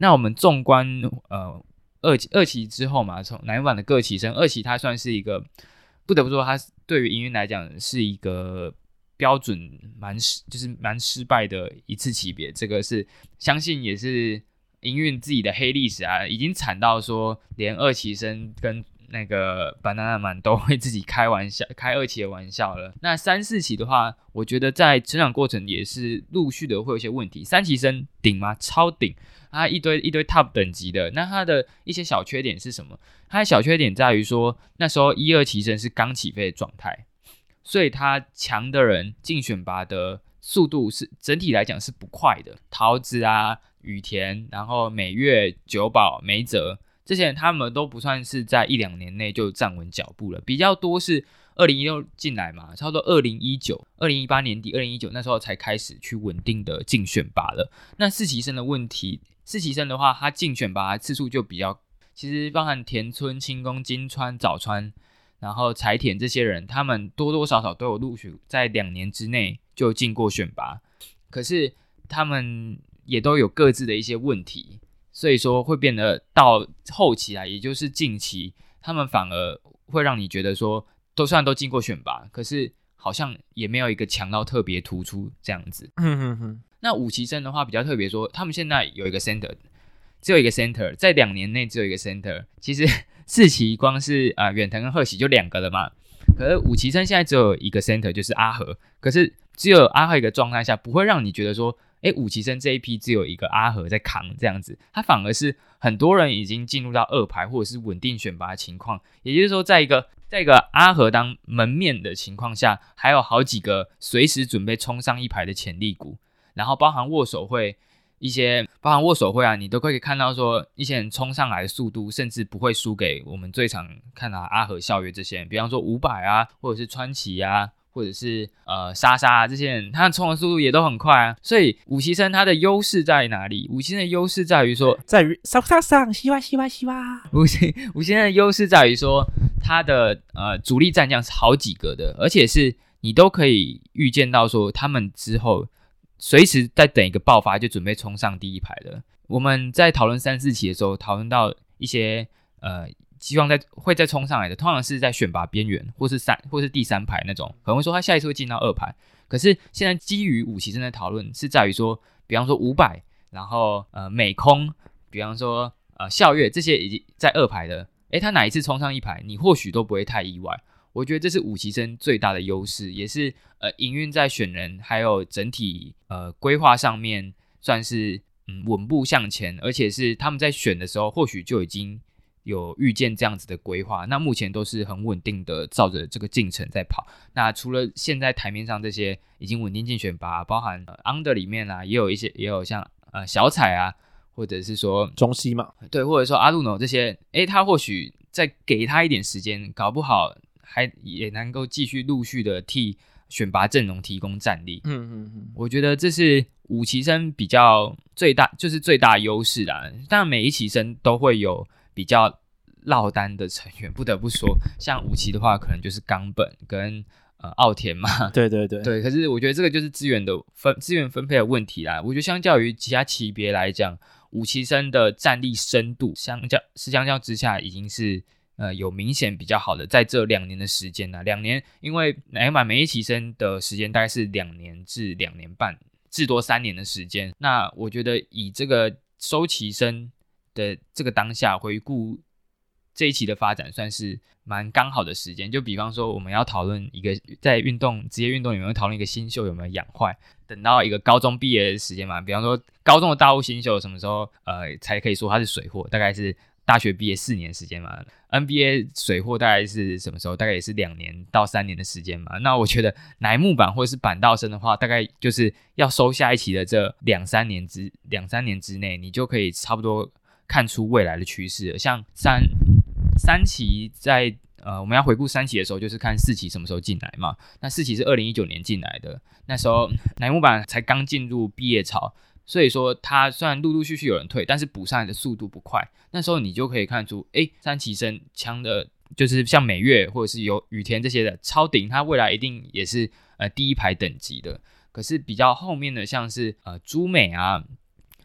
[SPEAKER 2] 那我们纵观呃二期二期之后嘛，从南无版的各期生，二期它算是一个不得不说，它对于营运来讲是一个标准蛮失，就是蛮失败的一次级别。这个是相信也是营运自己的黑历史啊，已经惨到说连二期生跟那个 Banana Man 都会自己开玩笑，开二期的玩笑了。那三四期的话，我觉得在成长过程也是陆续的会有一些问题。三期生顶吗？超顶。它一堆一堆 top 等级的，那它的一些小缺点是什么？它的小缺点在于说，那时候一二期生是刚起飞的状态，所以他强的人进选拔的速度是整体来讲是不快的。桃子啊、羽田，然后美月、久保、梅泽这些人，他们都不算是在一两年内就站稳脚步了，比较多是二零一六进来嘛，差不多二零一九、二零一八年底、二零一九那时候才开始去稳定的竞选拔了。那四期生的问题。四期生的话，他竞选拔次数就比较，其实包含田村、清宫、金川、早川，然后柴田这些人，他们多多少少都有陆续在两年之内就进过选拔，可是他们也都有各自的一些问题，所以说会变得到后期啊，也就是近期，他们反而会让你觉得说，都虽然都进过选拔，可是。好像也没有一个强到特别突出这样子。
[SPEAKER 1] 嗯哼哼。
[SPEAKER 2] 那五期生的话比较特别，说他们现在有一个 center，只有一个 center，在两年内只有一个 center。其实 *laughs* 四期光是啊远藤跟贺喜就两个了嘛。可是五期生现在只有一个 center，就是阿和。可是只有阿和一个状态下，不会让你觉得说，哎，五期生这一批只有一个阿和在扛这样子。他反而是很多人已经进入到二排或者是稳定选拔的情况。也就是说，在一个在一个阿和当门面的情况下，还有好几个随时准备冲上一排的潜力股，然后包含握手会一些，包含握手会啊，你都可以看到说一些人冲上来的速度，甚至不会输给我们最常看到阿和校园这些，比方说伍佰啊，或者是川崎啊。或者是呃莎莎啊，这些人，他冲的速度也都很快啊。所以五期生他的优势在哪里？五期生的优势在于说，
[SPEAKER 1] 在于上上上，西哇西哇西哇。*laughs*
[SPEAKER 2] 五期五期生的优势在于说，他的呃主力战将是好几个的，而且是你都可以预见到说，他们之后随时在等一个爆发，就准备冲上第一排了。我们在讨论三四期的时候，讨论到一些呃。希望在会再冲上来的，通常是在选拔边缘，或是三，或是第三排那种，可能会说他下一次会进到二排。可是现在基于五期生的讨论是在于说，比方说五百，然后呃美空，比方说呃校月这些已经在二排的，诶，他哪一次冲上一排，你或许都不会太意外。我觉得这是五期生最大的优势，也是呃营运在选人还有整体呃规划上面算是嗯稳步向前，而且是他们在选的时候或许就已经。有预见这样子的规划，那目前都是很稳定的，照着这个进程在跑。那除了现在台面上这些已经稳定进选拔，包含 under 里面啊，也有一些，也有像呃小彩啊，或者是说
[SPEAKER 1] 中西嘛，
[SPEAKER 2] 对，或者说阿鲁诺这些，诶，他或许再给他一点时间，搞不好还也能够继续陆续的替选拔阵容提供战力。
[SPEAKER 1] 嗯嗯嗯，
[SPEAKER 2] 我觉得这是五期生比较最大，就是最大优势啦。当然每一期生都会有。比较落单的成员，不得不说，像五期的话，可能就是冈本跟呃奥田嘛。*laughs*
[SPEAKER 1] 对对对
[SPEAKER 2] 对。可是我觉得这个就是资源的分资源分配的问题啦。我觉得相较于其他级别来讲，五期生的战力深度相较是相较之下，已经是呃有明显比较好的。在这两年的时间呢，两年，因为乃木坂每一期生的时间大概是两年至两年半，至多三年的时间。那我觉得以这个收期生。的这个当下回顾这一期的发展，算是蛮刚好的时间。就比方说，我们要讨论一个在运动职业运动里面讨论一个新秀有没有养坏，等到一个高中毕业的时间嘛。比方说，高中的大物新秀什么时候呃才可以说他是水货？大概是大学毕业四年时间嘛。NBA 水货大概是什么时候？大概也是两年到三年的时间嘛。那我觉得乃木坂或者是板道生的话，大概就是要收下一期的这两三年之两三年之内，你就可以差不多。看出未来的趋势，像三三期在呃，我们要回顾三期的时候，就是看四期什么时候进来嘛。那四期是二零一九年进来的，那时候乃木坂才刚进入毕业潮，所以说他虽然陆陆续续有人退，但是补上来的速度不快。那时候你就可以看出，诶，三期生强的，就是像美月或者是有雨田这些的超顶，他未来一定也是呃第一排等级的。可是比较后面的，像是呃朱美啊、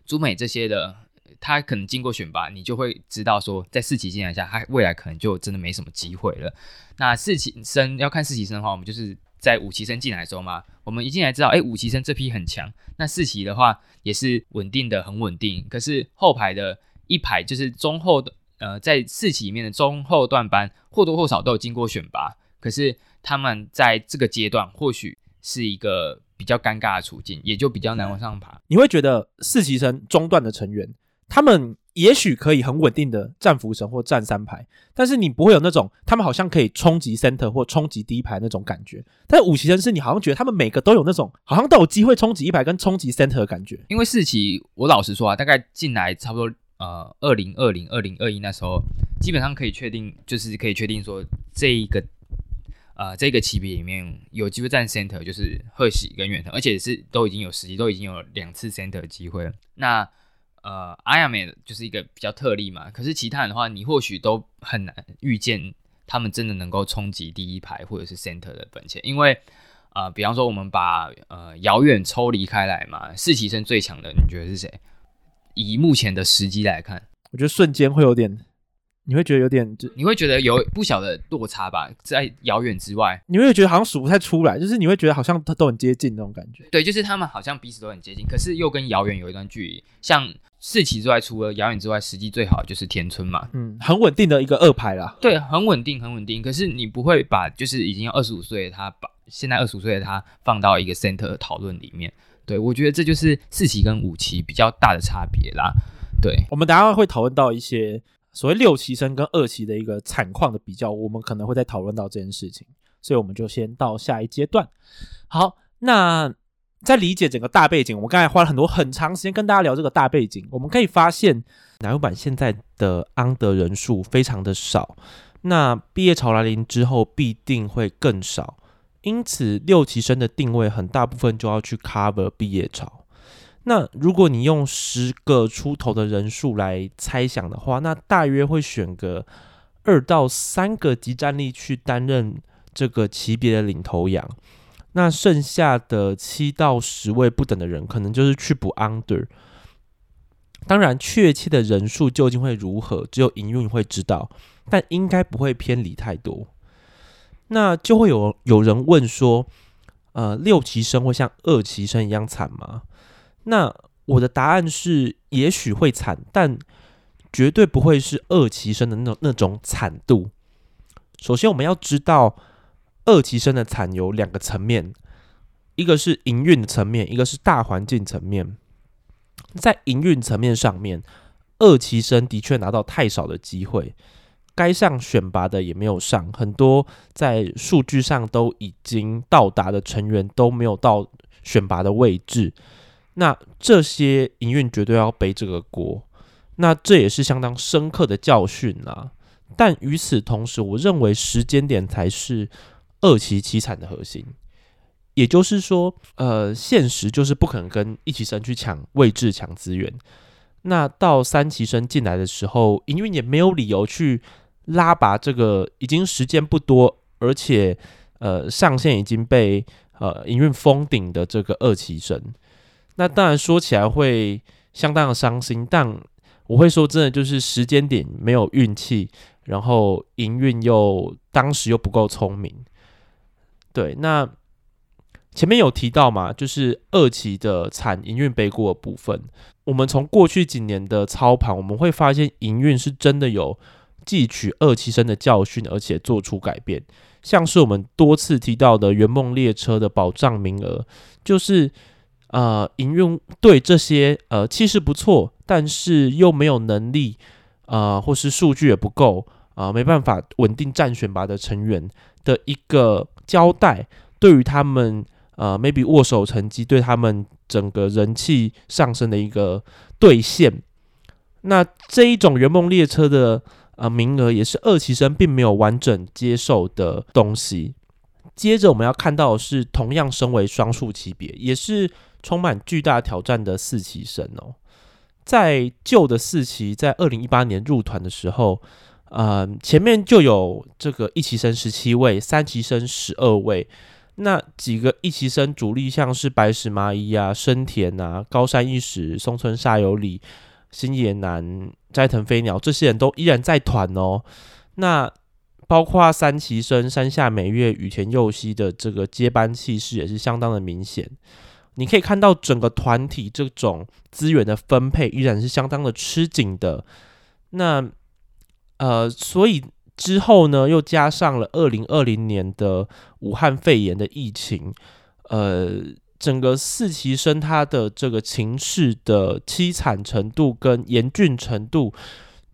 [SPEAKER 2] 朱美这些的。他可能经过选拔，你就会知道说，在四期进来下，他未来可能就真的没什么机会了。那四期生要看四期生的话，我们就是在五期生进来的时候嘛，我们一进来知道，哎，五期生这批很强。那四期的话也是稳定的，很稳定。可是后排的一排就是中后的，呃，在四期里面的中后段班或多或少都有经过选拔，可是他们在这个阶段或许是一个比较尴尬的处境，也就比较难往上爬。
[SPEAKER 1] 你会觉得四期生中段的成员？他们也许可以很稳定的战福神或战三排，但是你不会有那种他们好像可以冲击 center 或冲击第一排那种感觉。但五期生是你好像觉得他们每个都有那种好像都有机会冲击一排跟冲击 center 的感觉。
[SPEAKER 2] 因为四期，我老实说啊，大概进来差不多呃二零二零二零二一那时候，基本上可以确定，就是可以确定说这一个呃这个级别里面有机会战 center 就是贺喜跟远藤，而且是都已经有实际都已经有两次 center 机会了。那呃，阿亚美就是一个比较特例嘛。可是其他人的话，你或许都很难预见他们真的能够冲击第一排或者是 center 的本钱，因为呃，比方说我们把呃遥远抽离开来嘛，四期生最强的，你觉得是谁？以目前的时机来看，
[SPEAKER 1] 我觉得瞬间会有点。你会觉得有点，就
[SPEAKER 2] 你会觉得有不小的落差吧，在遥远之外，
[SPEAKER 1] 你会觉得好像数不太出来，就是你会觉得好像它都很接近那种感觉。
[SPEAKER 2] 对，就是他们好像彼此都很接近，可是又跟遥远有一段距离。像四期之外，除了遥远之外，实际最好的就是田村嘛，
[SPEAKER 1] 嗯，很稳定的一个二排啦。
[SPEAKER 2] 对，很稳定，很稳定。可是你不会把就是已经二十五岁的他把现在二十五岁的他放到一个 center 的讨论里面。对，我觉得这就是四期跟五期比较大的差别啦。对，
[SPEAKER 1] 我们等下会讨论到一些。所谓六期生跟二期的一个产况的比较，我们可能会再讨论到这件事情，所以我们就先到下一阶段。好，那在理解整个大背景，我们刚才花了很多很长时间跟大家聊这个大背景，我们可以发现，南油板现在的安德人数非常的少，那毕业潮来临之后必定会更少，因此六期生的定位很大部分就要去 cover 毕业潮。那如果你用十个出头的人数来猜想的话，那大约会选个二到三个即战力去担任这个级别的领头羊。那剩下的七到十位不等的人，可能就是去补 under。当然，确切的人数究竟会如何，只有营运会知道，但应该不会偏离太多。那就会有有人问说，呃，六期生会像二期生一样惨吗？那我的答案是，也许会惨，但绝对不会是二期生的那种那种惨度。首先，我们要知道，二期生的惨有两个层面，一个是营运层面，一个是大环境层面。在营运层面上面，二期生的确拿到太少的机会，该上选拔的也没有上，很多在数据上都已经到达的成员都没有到选拔的位置。那这些营运绝对要背这个锅，那这也是相当深刻的教训啦。但与此同时，我认为时间点才是二期凄惨的核心。也就是说，呃，现实就是不可能跟一期生去抢位置、抢资源。那到三期生进来的时候，营运也没有理由去拉拔这个已经时间不多，而且呃上限已经被呃营运封顶的这个二期生。那当然说起来会相当的伤心，但我会说真的就是时间点没有运气，然后营运又当时又不够聪明。对，那前面有提到嘛，就是二期的产营运背锅的部分。我们从过去几年的操盘，我们会发现营运是真的有汲取二期生的教训，而且做出改变。像是我们多次提到的圆梦列车的保障名额，就是。呃，营运对这些呃气势不错，但是又没有能力，呃，或是数据也不够，啊、呃，没办法稳定战选拔的成员的一个交代，对于他们呃，maybe 握手成绩，对他们整个人气上升的一个兑现。那这一种圆梦列车的呃名额，也是二期生并没有完整接受的东西。接着我们要看到的是，同样身为双数级别，也是。充满巨大挑战的四期生哦，在旧的四期在二零一八年入团的时候，呃，前面就有这个一期生十七位，三期生十二位，那几个一期生主力像是白石麻衣啊、生田啊、高山一实、松村沙友里、星野南、斋藤飞鸟这些人都依然在团哦。那包括三期生山下美月、羽田佑希的这个接班气势也是相当的明显。你可以看到整个团体这种资源的分配依然是相当的吃紧的。那呃，所以之后呢，又加上了二零二零年的武汉肺炎的疫情，呃，整个四期生他的这个情势的凄惨程度跟严峻程度，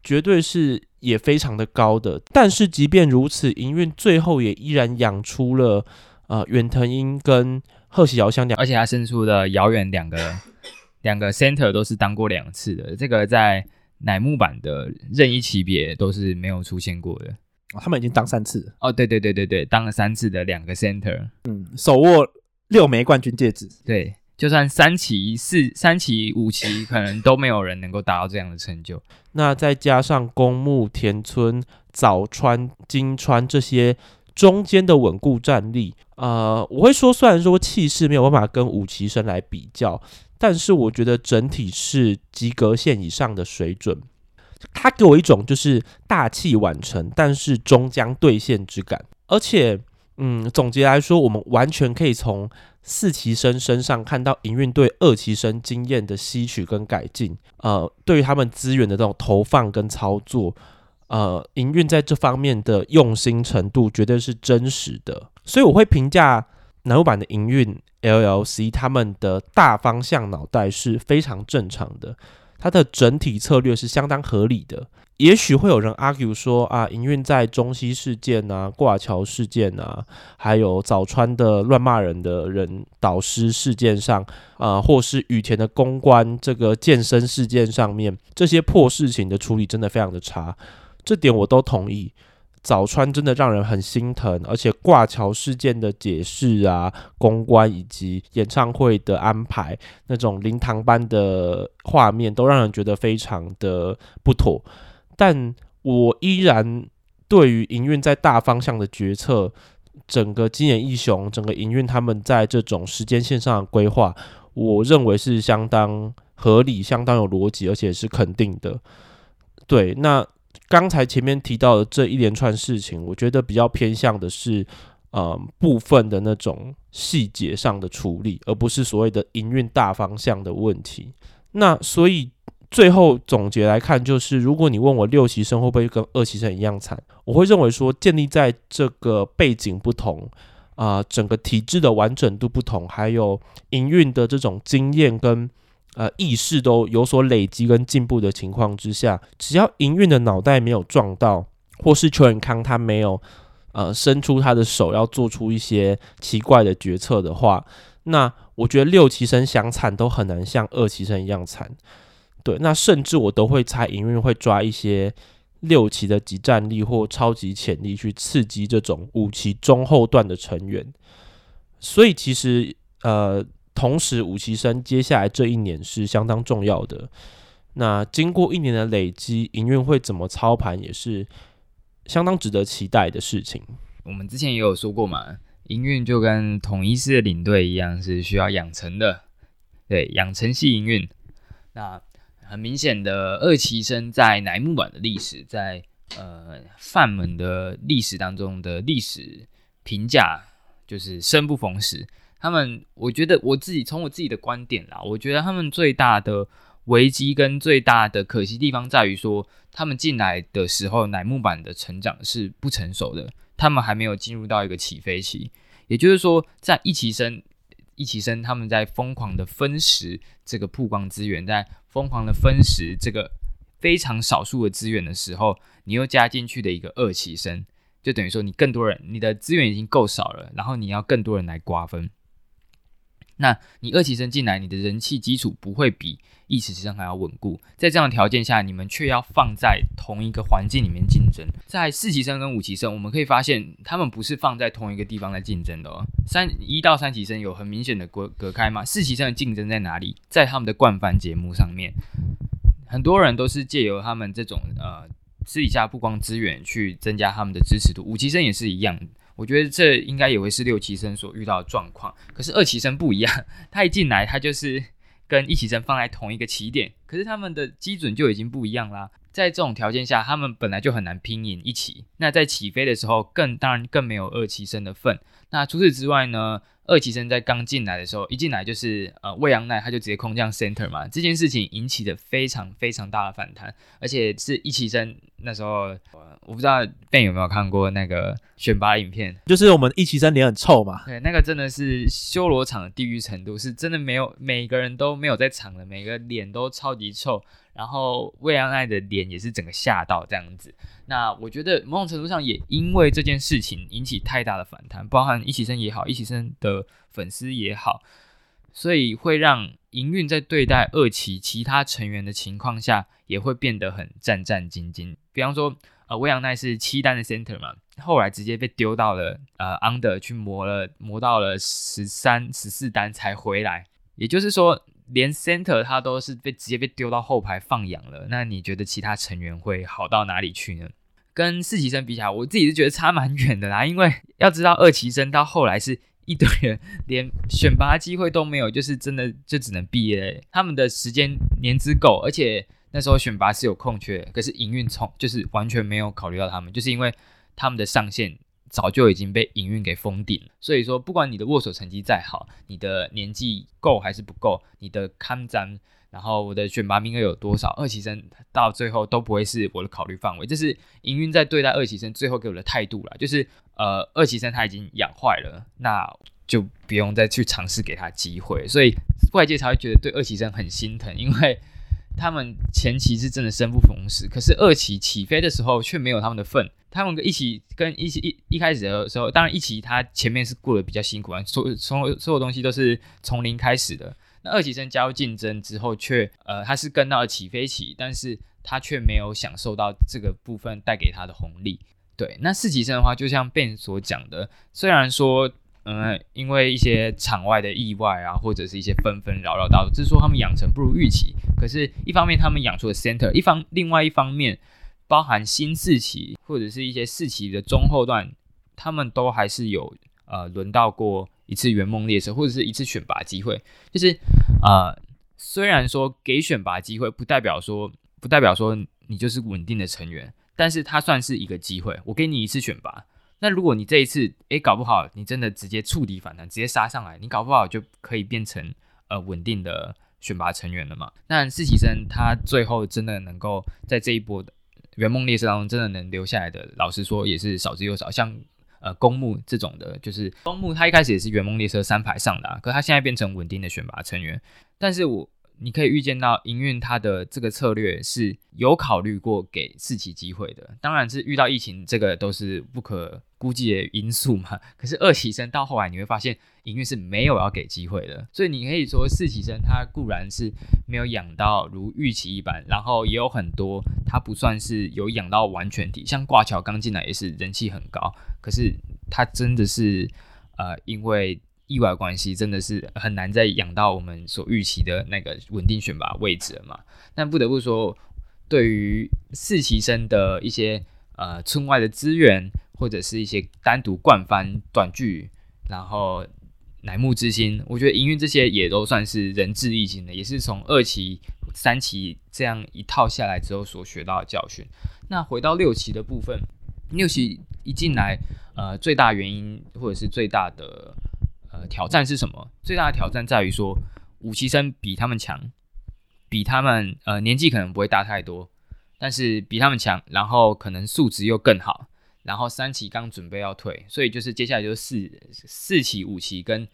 [SPEAKER 1] 绝对是也非常的高的。但是即便如此，营运最后也依然养出了呃远藤英跟。贺喜遥香两，
[SPEAKER 2] 而且他胜出的遥远两个 *laughs* 两个 center 都是当过两次的，这个在乃木坂的任意级别都是没有出现过的。
[SPEAKER 1] 哦，他们已经当三次
[SPEAKER 2] 哦，对对对对对，当了三次的两个 center，
[SPEAKER 1] 嗯，手握六枚冠军戒指，
[SPEAKER 2] 对，就算三期、四三期、五期，可能都没有人能够达到这样的成就。
[SPEAKER 1] 那再加上公木、田村、早川、金川这些中间的稳固战力，呃，我会说，虽然说气势没有办法跟五期生来比较，但是我觉得整体是及格线以上的水准。他给我一种就是大器晚成，但是终将兑现之感。而且，嗯，总结来说，我们完全可以从四期生身上看到营运对二期生经验的吸取跟改进。呃，对于他们资源的这种投放跟操作，呃，营运在这方面的用心程度绝对是真实的。所以我会评价乃木坂的营运 LLC 他们的大方向脑袋是非常正常的。它的整体策略是相当合理的。也许会有人 argue 说啊，营运在中西事件啊、挂桥事件啊，还有早川的乱骂人的人导师事件上，啊，或是羽田的公关这个健身事件上面，这些破事情的处理真的非常的差。这点我都同意。早川真的让人很心疼，而且挂桥事件的解释啊、公关以及演唱会的安排，那种灵堂般的画面，都让人觉得非常的不妥。但我依然对于营运在大方向的决策，整个今年义雄，整个营运他们在这种时间线上的规划，我认为是相当合理、相当有逻辑，而且是肯定的。对，那。刚才前面提到的这一连串事情，我觉得比较偏向的是，呃，部分的那种细节上的处理，而不是所谓的营运大方向的问题。那所以最后总结来看，就是如果你问我六期生会不会跟二期生一样惨，我会认为说，建立在这个背景不同，啊、整个体制的完整度不同，还有营运的这种经验跟。呃，意识都有所累积跟进步的情况之下，只要营运的脑袋没有撞到，或是邱永康他没有呃伸出他的手要做出一些奇怪的决策的话，那我觉得六期生想惨都很难像二期生一样惨。对，那甚至我都会猜营运会抓一些六期的即战力或超级潜力去刺激这种五期中后段的成员。所以其实呃。同时，五期生接下来这一年是相当重要的。那经过一年的累积，营运会怎么操盘，也是相当值得期待的事情。
[SPEAKER 2] 我们之前也有说过嘛，营运就跟统一式的领队一样，是需要养成的。对，养成系营运。那很明显的，二期生在乃木坂的历史，在呃饭门的历史当中的历史评价，就是生不逢时。他们，我觉得我自己从我自己的观点啦，我觉得他们最大的危机跟最大的可惜地方在于说，他们进来的时候，乃木坂的成长是不成熟的，他们还没有进入到一个起飞期。也就是说，在一期生，一期生他们在疯狂的分食这个曝光资源，在疯狂的分食这个非常少数的资源的时候，你又加进去的一个二期生，就等于说你更多人，你的资源已经够少了，然后你要更多人来瓜分。那你二期生进来，你的人气基础不会比一期生还要稳固。在这样的条件下，你们却要放在同一个环境里面竞争。在四期生跟五期生，我们可以发现，他们不是放在同一个地方来竞争的哦。三一到三期生有很明显的隔隔开吗？四期生的竞争在哪里？在他们的惯番节目上面，很多人都是借由他们这种呃私底下曝光资源去增加他们的支持度。五期生也是一样。我觉得这应该也会是六期生所遇到的状况，可是二期生不一样，他一进来，他就是跟一期生放在同一个起点，可是他们的基准就已经不一样啦。在这种条件下，他们本来就很难拼赢一起，那在起飞的时候，更当然更没有二期生的份。那除此之外呢？二期生在刚进来的时候，一进来就是呃未央奈他就直接空降 center 嘛，这件事情引起的非常非常大的反弹，而且是一期生那时候，我不知道 Ben 有没有看过那个选拔影片，
[SPEAKER 1] 就是我们一期生脸很臭嘛，
[SPEAKER 2] 对，那个真的是修罗场的地狱程度，是真的没有每个人都没有在场的，每个脸都超级臭。然后未央奈的脸也是整个吓到这样子，那我觉得某种程度上也因为这件事情引起太大的反弹，包含一起生也好，一起生的粉丝也好，所以会让营运在对待二期其他成员的情况下，也会变得很战战兢兢。比方说，呃，未央奈是七单的 center 嘛，后来直接被丢到了呃 under 去磨了，磨到了十三、十四单才回来。也就是说，连 center 他都是被直接被丢到后排放养了。那你觉得其他成员会好到哪里去呢？跟四期生比起来，我自己是觉得差蛮远的啦。因为要知道，二期生到后来是一堆人连选拔机会都没有，就是真的就只能毕业。他们的时间年资够，而且那时候选拔是有空缺，可是营运从就是完全没有考虑到他们，就是因为他们的上限。早就已经被营运给封顶了，所以说不管你的握手成绩再好，你的年纪够还是不够，你的看展，然后我的选拔名额有多少，二期生到最后都不会是我的考虑范围。这是营运在对待二期生最后给我的态度啦，就是呃二期生他已经养坏了，那就不用再去尝试给他机会，所以外界才会觉得对二期生很心疼，因为。他们前期是真的生不逢时，可是二期起飞的时候却没有他们的份。他们一起跟一起一一开始的时候，当然一期他前面是过得比较辛苦啊，所所所有东西都是从零开始的。那二期生加入竞争之后却，呃他是跟到了起飞期，但是他却没有享受到这个部分带给他的红利。对，那四期生的话，就像 Ben 所讲的，虽然说。嗯，因为一些场外的意外啊，或者是一些纷纷扰扰，导致说他们养成不如预期。可是，一方面他们养出了 center，一方另外一方面，包含新四期或者是一些四期的中后段，他们都还是有呃轮到过一次圆梦列车或者是一次选拔机会。就是呃，虽然说给选拔机会，不代表说不代表说你就是稳定的成员，但是它算是一个机会。我给你一次选拔。那如果你这一次，诶，搞不好你真的直接触底反弹，直接杀上来，你搞不好就可以变成呃稳定的选拔成员了嘛。那四期生他最后真的能够在这一波的圆梦列车当中真的能留下来的，老实说也是少之又少。像呃公募这种的，就是公募他一开始也是圆梦列车三排上的啊，可他现在变成稳定的选拔成员，但是我。你可以预见到营运它的这个策略是有考虑过给四期机会的，当然是遇到疫情这个都是不可估计的因素嘛。*laughs* 可是二期生到后来你会发现营运是没有要给机会的，所以你可以说四期生他固然是没有养到如预期一般，然后也有很多他不算是有养到完全体，像挂桥刚进来也是人气很高，可是他真的是呃因为。意外关系真的是很难再养到我们所预期的那个稳定选拔位置了嘛？但不得不说，对于四期生的一些呃村外的资源，或者是一些单独冠番短剧，然后乃木之心，我觉得营运这些也都算是仁至义尽的，也是从二期、三期这样一套下来之后所学到的教训。那回到六期的部分，六期一进来，呃，最大原因或者是最大的。呃，挑战是什么？最大的挑战在于说，五期生比他们强，比他们呃年纪可能不会大太多，但是比他们强，然后可能素质又更好，然后三期刚准备要退，所以就是接下来就是四四期、五期跟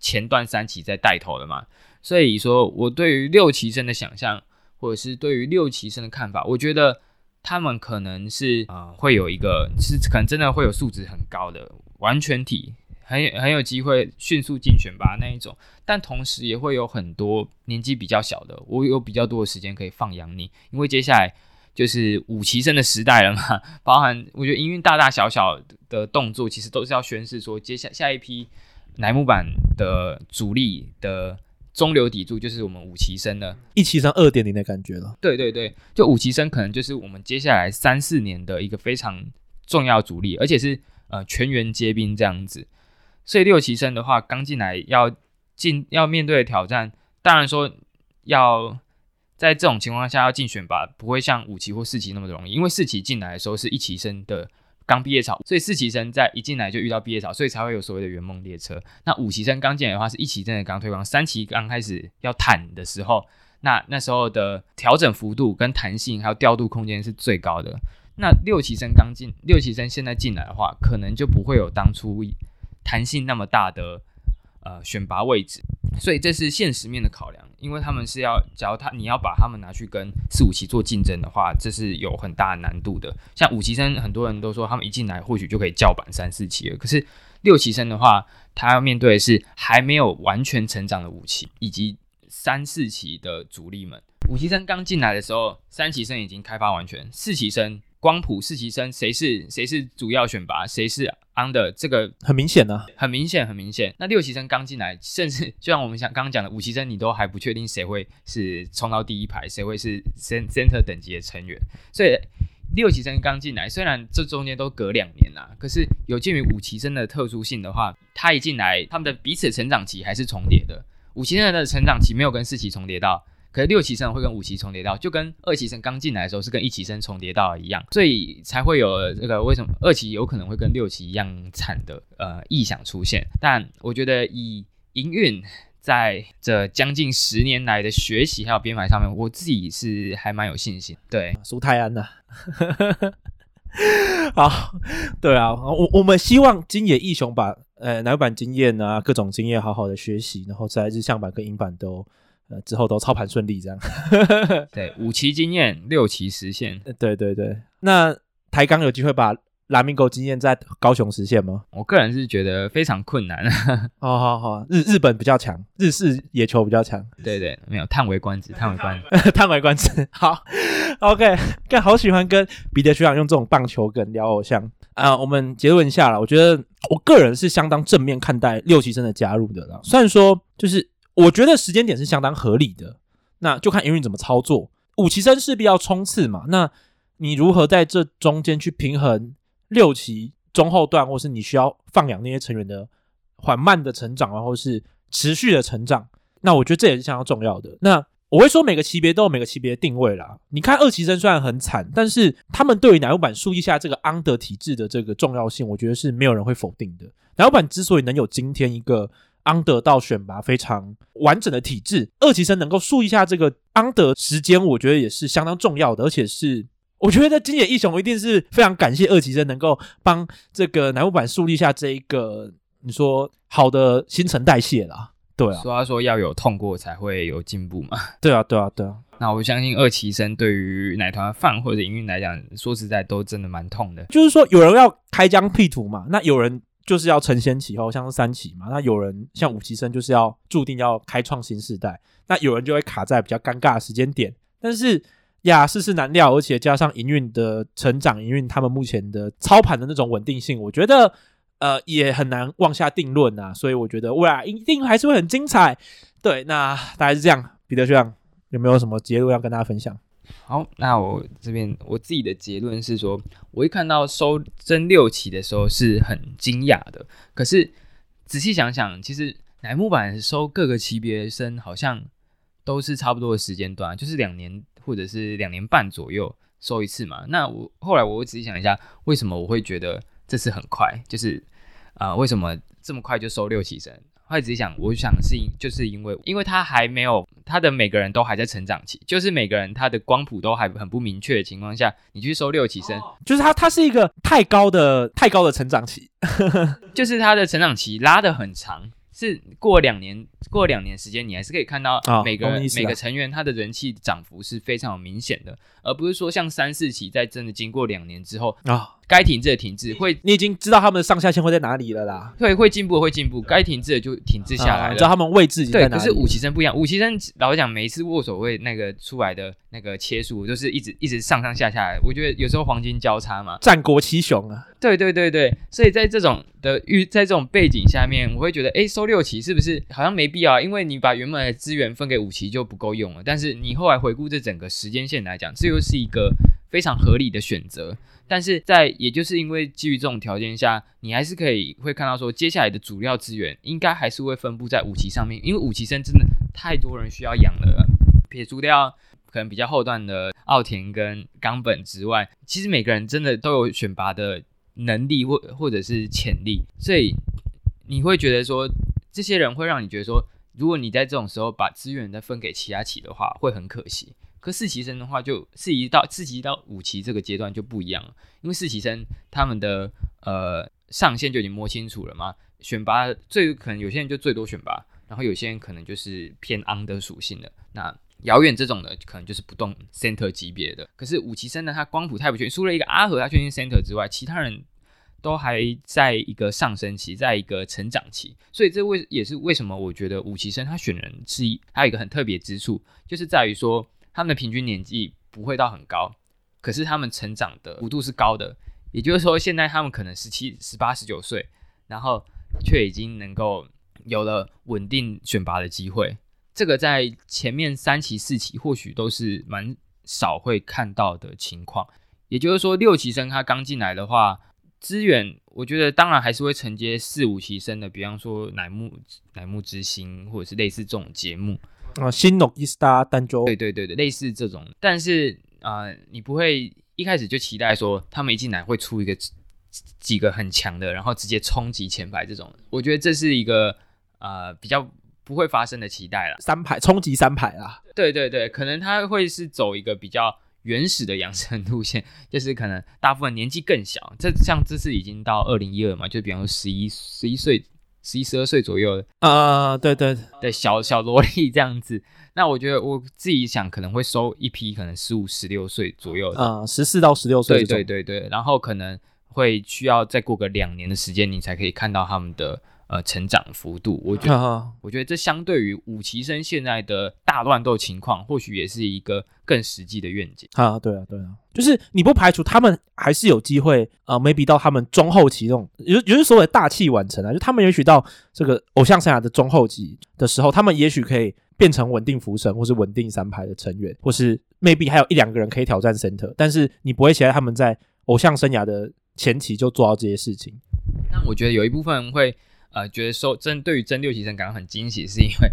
[SPEAKER 2] 前段三期在带头了嘛。所以说我对于六期生的想象，或者是对于六期生的看法，我觉得他们可能是呃会有一个是可能真的会有素质很高的完全体。很很有机会迅速进选拔那一种，但同时也会有很多年纪比较小的，我有比较多的时间可以放养你，因为接下来就是五旗生的时代了嘛，包含我觉得营运大大小小的动作，其实都是要宣示说，接下下一批乃木坂的主力的中流砥柱就是我们五旗生了，
[SPEAKER 1] 一期生二点零的感觉了。
[SPEAKER 2] 对对对，就五旗生可能就是我们接下来三四年的一个非常重要主力，而且是呃全员皆兵这样子。所以六旗生的话，刚进来要进要面对的挑战，当然说要在这种情况下要竞选拔，不会像五期或四期那么容易，因为四期进来的时候是一期生的刚毕业潮，所以四期生在一进来就遇到毕业潮，所以才会有所谓的圆梦列车。那五期生刚进来的话，是一期真的刚推广，三期刚开始要坦的时候，那那时候的调整幅度跟弹性还有调度空间是最高的。那六期生刚进，六期生现在进来的话，可能就不会有当初。弹性那么大的呃选拔位置，所以这是现实面的考量，因为他们是要，假如他你要把他们拿去跟四五期做竞争的话，这是有很大的难度的。像五期生，很多人都说他们一进来或许就可以叫板三四期了，可是六期生的话，他要面对的是还没有完全成长的五期以及三四期的主力们。五期生刚进来的时候，三期生已经开发完全，四期生光谱四期生谁是谁是主要选拔，谁是 under 这个
[SPEAKER 1] 很明显啊，
[SPEAKER 2] 很明显，很明显。那六期生刚进来，甚至就像我们想刚刚讲的，五期生你都还不确定谁会是冲到第一排，谁会是 center 等级的成员。所以六期生刚进来，虽然这中间都隔两年啦，可是有鉴于五期生的特殊性的话，他一进来，他们的彼此成长期还是重叠的。五期生的成长期没有跟四期重叠到。可是六期生会跟五期重叠到，就跟二期生刚进来的时候是跟一期生重叠到一样，所以才会有这个为什么二期有可能会跟六期一样惨的呃异想出现。但我觉得以营运在这将近十年来的学习还有编排上面，我自己是还蛮有信心。对，
[SPEAKER 1] 苏泰安呐、啊，*laughs* 好，对啊，我我们希望今野义雄把呃乃木坂经验啊各种经验好好的学习，然后在日向版跟樱坂都。呃，之后都操盘顺利，这样。*laughs*
[SPEAKER 2] 对，五期经验，六期实现。
[SPEAKER 1] 对对对，那台钢有机会把拉米狗经验在高雄实现吗？
[SPEAKER 2] 我个人是觉得非常困难。*laughs*
[SPEAKER 1] 好好好，日日本比较强，日式野球比较强。
[SPEAKER 2] 对对，没有，叹为观止，叹为观止，*laughs*
[SPEAKER 1] 叹为观止。好，OK，更好喜欢跟彼得学长用这种棒球梗聊偶像啊、呃。我们结论一下了，我觉得我个人是相当正面看待六期生的加入的啦。虽然说就是。我觉得时间点是相当合理的，那就看营运怎么操作。五期生势必要冲刺嘛，那你如何在这中间去平衡六期中后段，或是你需要放养那些成员的缓慢的成长，然后是持续的成长？那我觉得这也是相当重要的。那我会说每个级别都有每个级别的定位啦。你看二期生虽然很惨，但是他们对于乃木坂树立下这个安德体制的这个重要性，我觉得是没有人会否定的。乃木坂之所以能有今天一个。Under 到选拔非常完整的体制，二级生能够树一下这个 Under 时间，我觉得也是相当重要的，而且是我觉得金野义雄一定是非常感谢二级生能够帮这个南木板树立下这一个你说好的新陈代谢啦。对啊，
[SPEAKER 2] 所以他说要有痛过才会有进步嘛。
[SPEAKER 1] 对啊，对啊，对啊。
[SPEAKER 2] 那我相信二期生对于奶团饭或者营运来讲，说实在都真的蛮痛的。
[SPEAKER 1] 就是说有人要开疆辟土嘛，那有人。就是要承先启后，像是三期嘛，那有人像五期生就是要注定要开创新时代，那有人就会卡在比较尴尬的时间点。但是呀，世事难料，而且加上营运的成长，营运他们目前的操盘的那种稳定性，我觉得呃也很难妄下定论啊。所以我觉得未来一定还是会很精彩。对，那大概是这样。彼得学长有没有什么结论要跟大家分享？
[SPEAKER 2] 好，那我这边我自己的结论是说，我一看到收真六期的时候是很惊讶的。可是仔细想想，其实乃木坂收各个级别生好像都是差不多的时间段，就是两年或者是两年半左右收一次嘛。那我后来我仔细想一下，为什么我会觉得这次很快？就是啊、为什么这么快就收六期生？后来仔细想，我想是因就是因为，因为他还没有他的每个人都还在成长期，就是每个人他的光谱都还很不明确的情况下，你去收六起生，
[SPEAKER 1] 就是他他是一个太高的太高的成长期，*laughs* *laughs*
[SPEAKER 2] 就是他的成长期拉得很长，是过两年过两年时间，你还是可以看到每个每个成员他的人气涨幅是非常有明显的，而不是说像三四期在真的经过两年之后啊。哦该停滞的停滞，会
[SPEAKER 1] 你已经知道他们的上下限会在哪里了啦。
[SPEAKER 2] 对，会进步会进步，该停滞的就停滞下来了。
[SPEAKER 1] 你知道他们位置已经在哪里？
[SPEAKER 2] 对，可是五期生不一样，五期生老实讲，每一次握手会那个出来的那个切数，就是一直一直上上下下来。我觉得有时候黄金交叉嘛，
[SPEAKER 1] 战国七雄啊。
[SPEAKER 2] 对对对对，所以在这种的预，在这种背景下面，我会觉得，哎，收六期是不是好像没必要？因为你把原本的资源分给五期就不够用了。但是你后来回顾这整个时间线来讲，这又是一个非常合理的选择。但是在也就是因为基于这种条件下，你还是可以会看到说，接下来的主要资源应该还是会分布在五期上面，因为五期生真的太多人需要养了。撇除掉可能比较后段的奥田跟冈本之外，其实每个人真的都有选拔的能力或或者是潜力，所以你会觉得说，这些人会让你觉得说，如果你在这种时候把资源再分给其他期的话，会很可惜。可四期生的话，就四期到四期到五期这个阶段就不一样了，因为四期生他们的呃上限就已经摸清楚了嘛，选拔最可能有些人就最多选拔，然后有些人可能就是偏 under 属性的，那遥远这种的可能就是不动 center 级别的。可是五期生呢，他光谱太不确定，除了一个阿和他确定 center 之外，其他人都还在一个上升期，在一个成长期，所以这为也是为什么我觉得五期生他选人是一，还有一个很特别之处，就是在于说。他们的平均年纪不会到很高，可是他们成长的幅度是高的，也就是说，现在他们可能十七、十八、十九岁，然后却已经能够有了稳定选拔的机会。这个在前面三期、四期或许都是蛮少会看到的情况。也就是说，六期生他刚进来的话，资源我觉得当然还是会承接四五期生的，比方说乃木乃木之星或者是类似这种节目
[SPEAKER 1] 啊，新诺伊斯达单周，
[SPEAKER 2] 对对对对，类似这种。但是啊、呃，你不会一开始就期待说他们一进来会出一个几个很强的，然后直接冲击前排这种。我觉得这是一个呃比较。不会发生的期待了，
[SPEAKER 1] 三排冲击三排啦。
[SPEAKER 2] 对对对，可能他会是走一个比较原始的养成路线，就是可能大部分年纪更小，这像这次已经到二零一二嘛，就比方说十一十一岁、十一十二岁左右的
[SPEAKER 1] 啊、呃，对对
[SPEAKER 2] 对，小小萝莉这样子。那我觉得我自己想可能会收一批可能十五、十六岁左右的
[SPEAKER 1] 啊，十四到十六岁，
[SPEAKER 2] 对对对对，然后可能会需要再过个两年的时间，你才可以看到他们的。呃，成长幅度，我觉得，啊、我觉得这相对于五期生现在的大乱斗情况，或许也是一个更实际的愿景
[SPEAKER 1] 啊。对啊，对啊，就是你不排除他们还是有机会啊、呃、，maybe 到他们中后期这种，也就是所谓大器晚成啊，就他们也许到这个偶像生涯的中后期的时候，他们也许可以变成稳定福神，或是稳定三排的成员，或是 maybe 还有一两个人可以挑战 center，但是你不会期待他们在偶像生涯的前期就做到这些事情。
[SPEAKER 2] 那我觉得有一部分会。呃，觉得说真对于真六期生感到很惊喜，是因为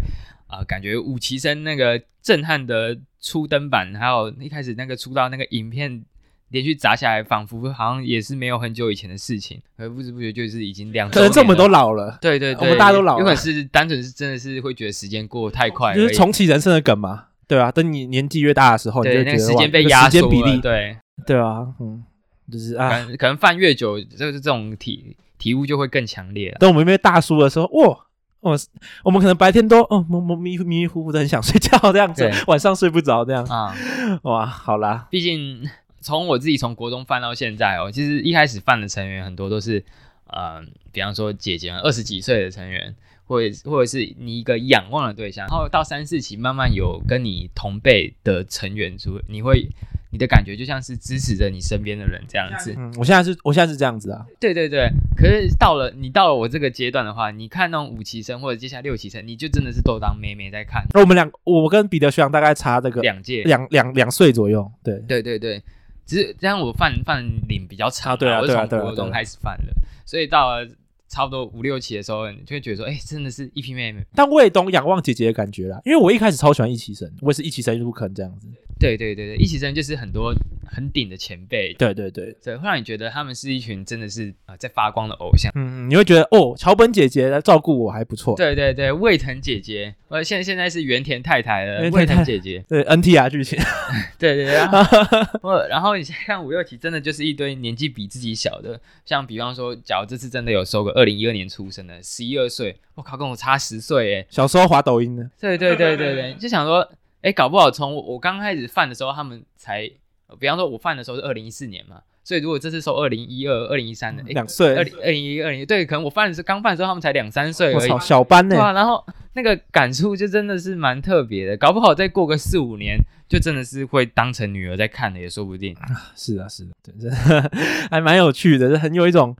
[SPEAKER 2] 啊、呃，感觉五期生那个震撼的初登版，还有一开始那个出道那个影片连续砸下来，仿佛好像也是没有很久以前的事情，而不知不觉就是已经两周。
[SPEAKER 1] 可能这么都老了，
[SPEAKER 2] 对对对，
[SPEAKER 1] 我们大家都老了，
[SPEAKER 2] 有可能是单纯是真的是会觉得时间过得太快，
[SPEAKER 1] 就是重启人生的梗嘛，对啊，等你年纪越大的时候，
[SPEAKER 2] 对
[SPEAKER 1] 你就觉得
[SPEAKER 2] 那个时间被压缩了，
[SPEAKER 1] 时间比例，
[SPEAKER 2] 对
[SPEAKER 1] 对啊，嗯，就是啊，
[SPEAKER 2] 可能可能犯越久，就是这种体。体悟就会更强烈了。
[SPEAKER 1] 等我们因为大叔的时候，哇，我我们可能白天都哦迷迷迷迷糊糊的很想睡觉这样子，晚上睡不着这样啊，哇，好啦，
[SPEAKER 2] 毕竟从我自己从国中犯到现在哦，其实一开始犯的成员很多都是呃，比方说姐姐二十几岁的成员，或者或者是你一个仰望的对象，然后到三四期慢慢有跟你同辈的成员出，你会。你的感觉就像是支持着你身边的人这样子。
[SPEAKER 1] 嗯，我现在是，我现在是这样子啊。
[SPEAKER 2] 对对对，可是到了你到了我这个阶段的话，你看那种五期生或者接下来六期生，你就真的是都当妹妹在看。
[SPEAKER 1] 那我们两，我跟彼得学长大概差这个
[SPEAKER 2] 两届，
[SPEAKER 1] 两两两岁左右。对对
[SPEAKER 2] 对对，只是这样我饭饭龄比较长啊，
[SPEAKER 1] 对啊，
[SPEAKER 2] 我是从国中开始饭的，所以到了差不多五六期的时候，你就会觉得说，哎，真的是一批妹妹。
[SPEAKER 1] 但我也懂仰望姐姐的感觉啦，因为我一开始超喜欢一期生，我也是一期生入坑这样子。
[SPEAKER 2] 对对对对，一起生就是很多很顶的前辈，
[SPEAKER 1] 对对对，
[SPEAKER 2] 对，会让你觉得他们是一群真的是啊、呃、在发光的偶像，
[SPEAKER 1] 嗯，你会觉得哦，桥本姐姐来照顾我还不错，
[SPEAKER 2] 对对对，卫藤姐姐，呃，现在现在是原田太太了，卫藤姐姐，
[SPEAKER 1] 对 NTR 剧情，*laughs*
[SPEAKER 2] 对对对，然后，*laughs* 然后你看五六期真的就是一堆年纪比自己小的，像比方说，假如这次真的有收个二零一二年出生的，十一二岁，我靠，跟我差十岁哎，
[SPEAKER 1] 小时候滑抖音的，
[SPEAKER 2] 对对对对对，就想说。哎，搞不好从我我刚开始犯的时候，他们才，比方说我犯的时候是二零一四年嘛，所以如果这次收二零一二、二零一三的，
[SPEAKER 1] 两岁，
[SPEAKER 2] 二零二零一二零对，可能我犯的时候刚犯的时候他们才两三岁而已，
[SPEAKER 1] 我操，小班呢，
[SPEAKER 2] 对啊，然后那个感触就真的是蛮特别的，搞不好再过个四五年，就真的是会当成女儿在看的也说不定。
[SPEAKER 1] 啊，是啊，是的，对，这 *laughs* 还蛮有趣的，很有一种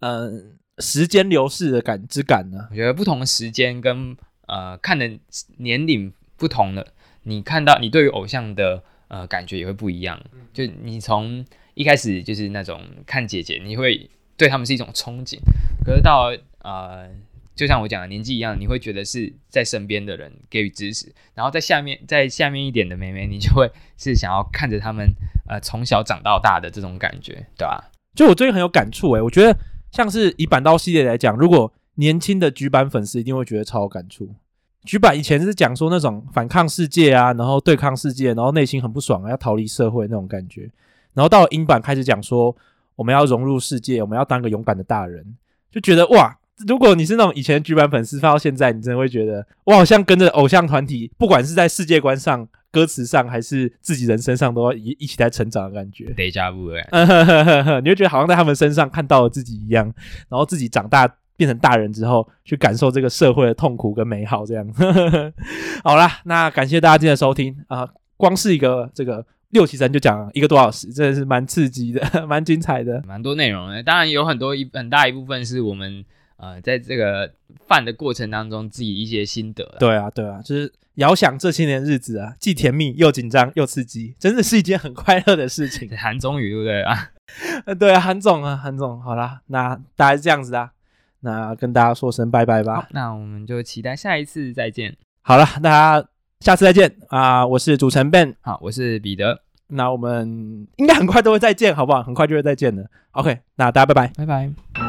[SPEAKER 1] 嗯、呃、时间流逝的感之感呢、啊。
[SPEAKER 2] 我觉得不同的时间跟呃看的年龄不同的。你看到你对于偶像的呃感觉也会不一样，就你从一开始就是那种看姐姐，你会对他们是一种憧憬，可是到呃就像我讲的年纪一样，你会觉得是在身边的人给予支持，然后在下面在下面一点的妹妹，你就会是想要看着他们呃从小长到大的这种感觉，对吧？
[SPEAKER 1] 就我最近很有感触诶，我觉得像是以板刀系列来讲，如果年轻的举板粉丝一定会觉得超有感触。橘版以前是讲说那种反抗世界啊，然后对抗世界，然后内心很不爽啊，要逃离社会那种感觉。然后到了英版开始讲说我们要融入世界，我们要当个勇敢的大人，就觉得哇，如果你是那种以前橘版粉丝，放到现在，你真的会觉得我好像跟着偶像团体，不管是在世界观上、歌词上，还是自己人身上，都要一一起在成长的感觉。
[SPEAKER 2] Deja vu *laughs*
[SPEAKER 1] 你会觉。得好像在他们身上看到了自己一样，然后自己长大。变成大人之后，去感受这个社会的痛苦跟美好，这样。好啦，那感谢大家今天的收听啊、呃！光是一个这个六期生就讲一个多小时，真的是蛮刺激的，*laughs* 蛮精彩的，
[SPEAKER 2] 蛮多内容的。当然有很多一很大一部分是我们呃在这个饭的过程当中自己一些心得。
[SPEAKER 1] 对啊，对啊，就是遥想这些年日子啊，既甜蜜又紧张又刺激，真的是一件很快乐的事情。
[SPEAKER 2] 韩总语对不对啊？*laughs*
[SPEAKER 1] 对啊，韩总啊，韩总，好啦，那大概是这样子啊，那跟大家说声拜拜吧。
[SPEAKER 2] 那我们就期待下一次再见。
[SPEAKER 1] 好了，大家。下次再见啊、呃！我是主持人 Ben，
[SPEAKER 2] 好，我是彼得。
[SPEAKER 1] 那我们应该很快都会再见，好不好？很快就会再见的。OK，那大家拜拜，
[SPEAKER 2] 拜拜。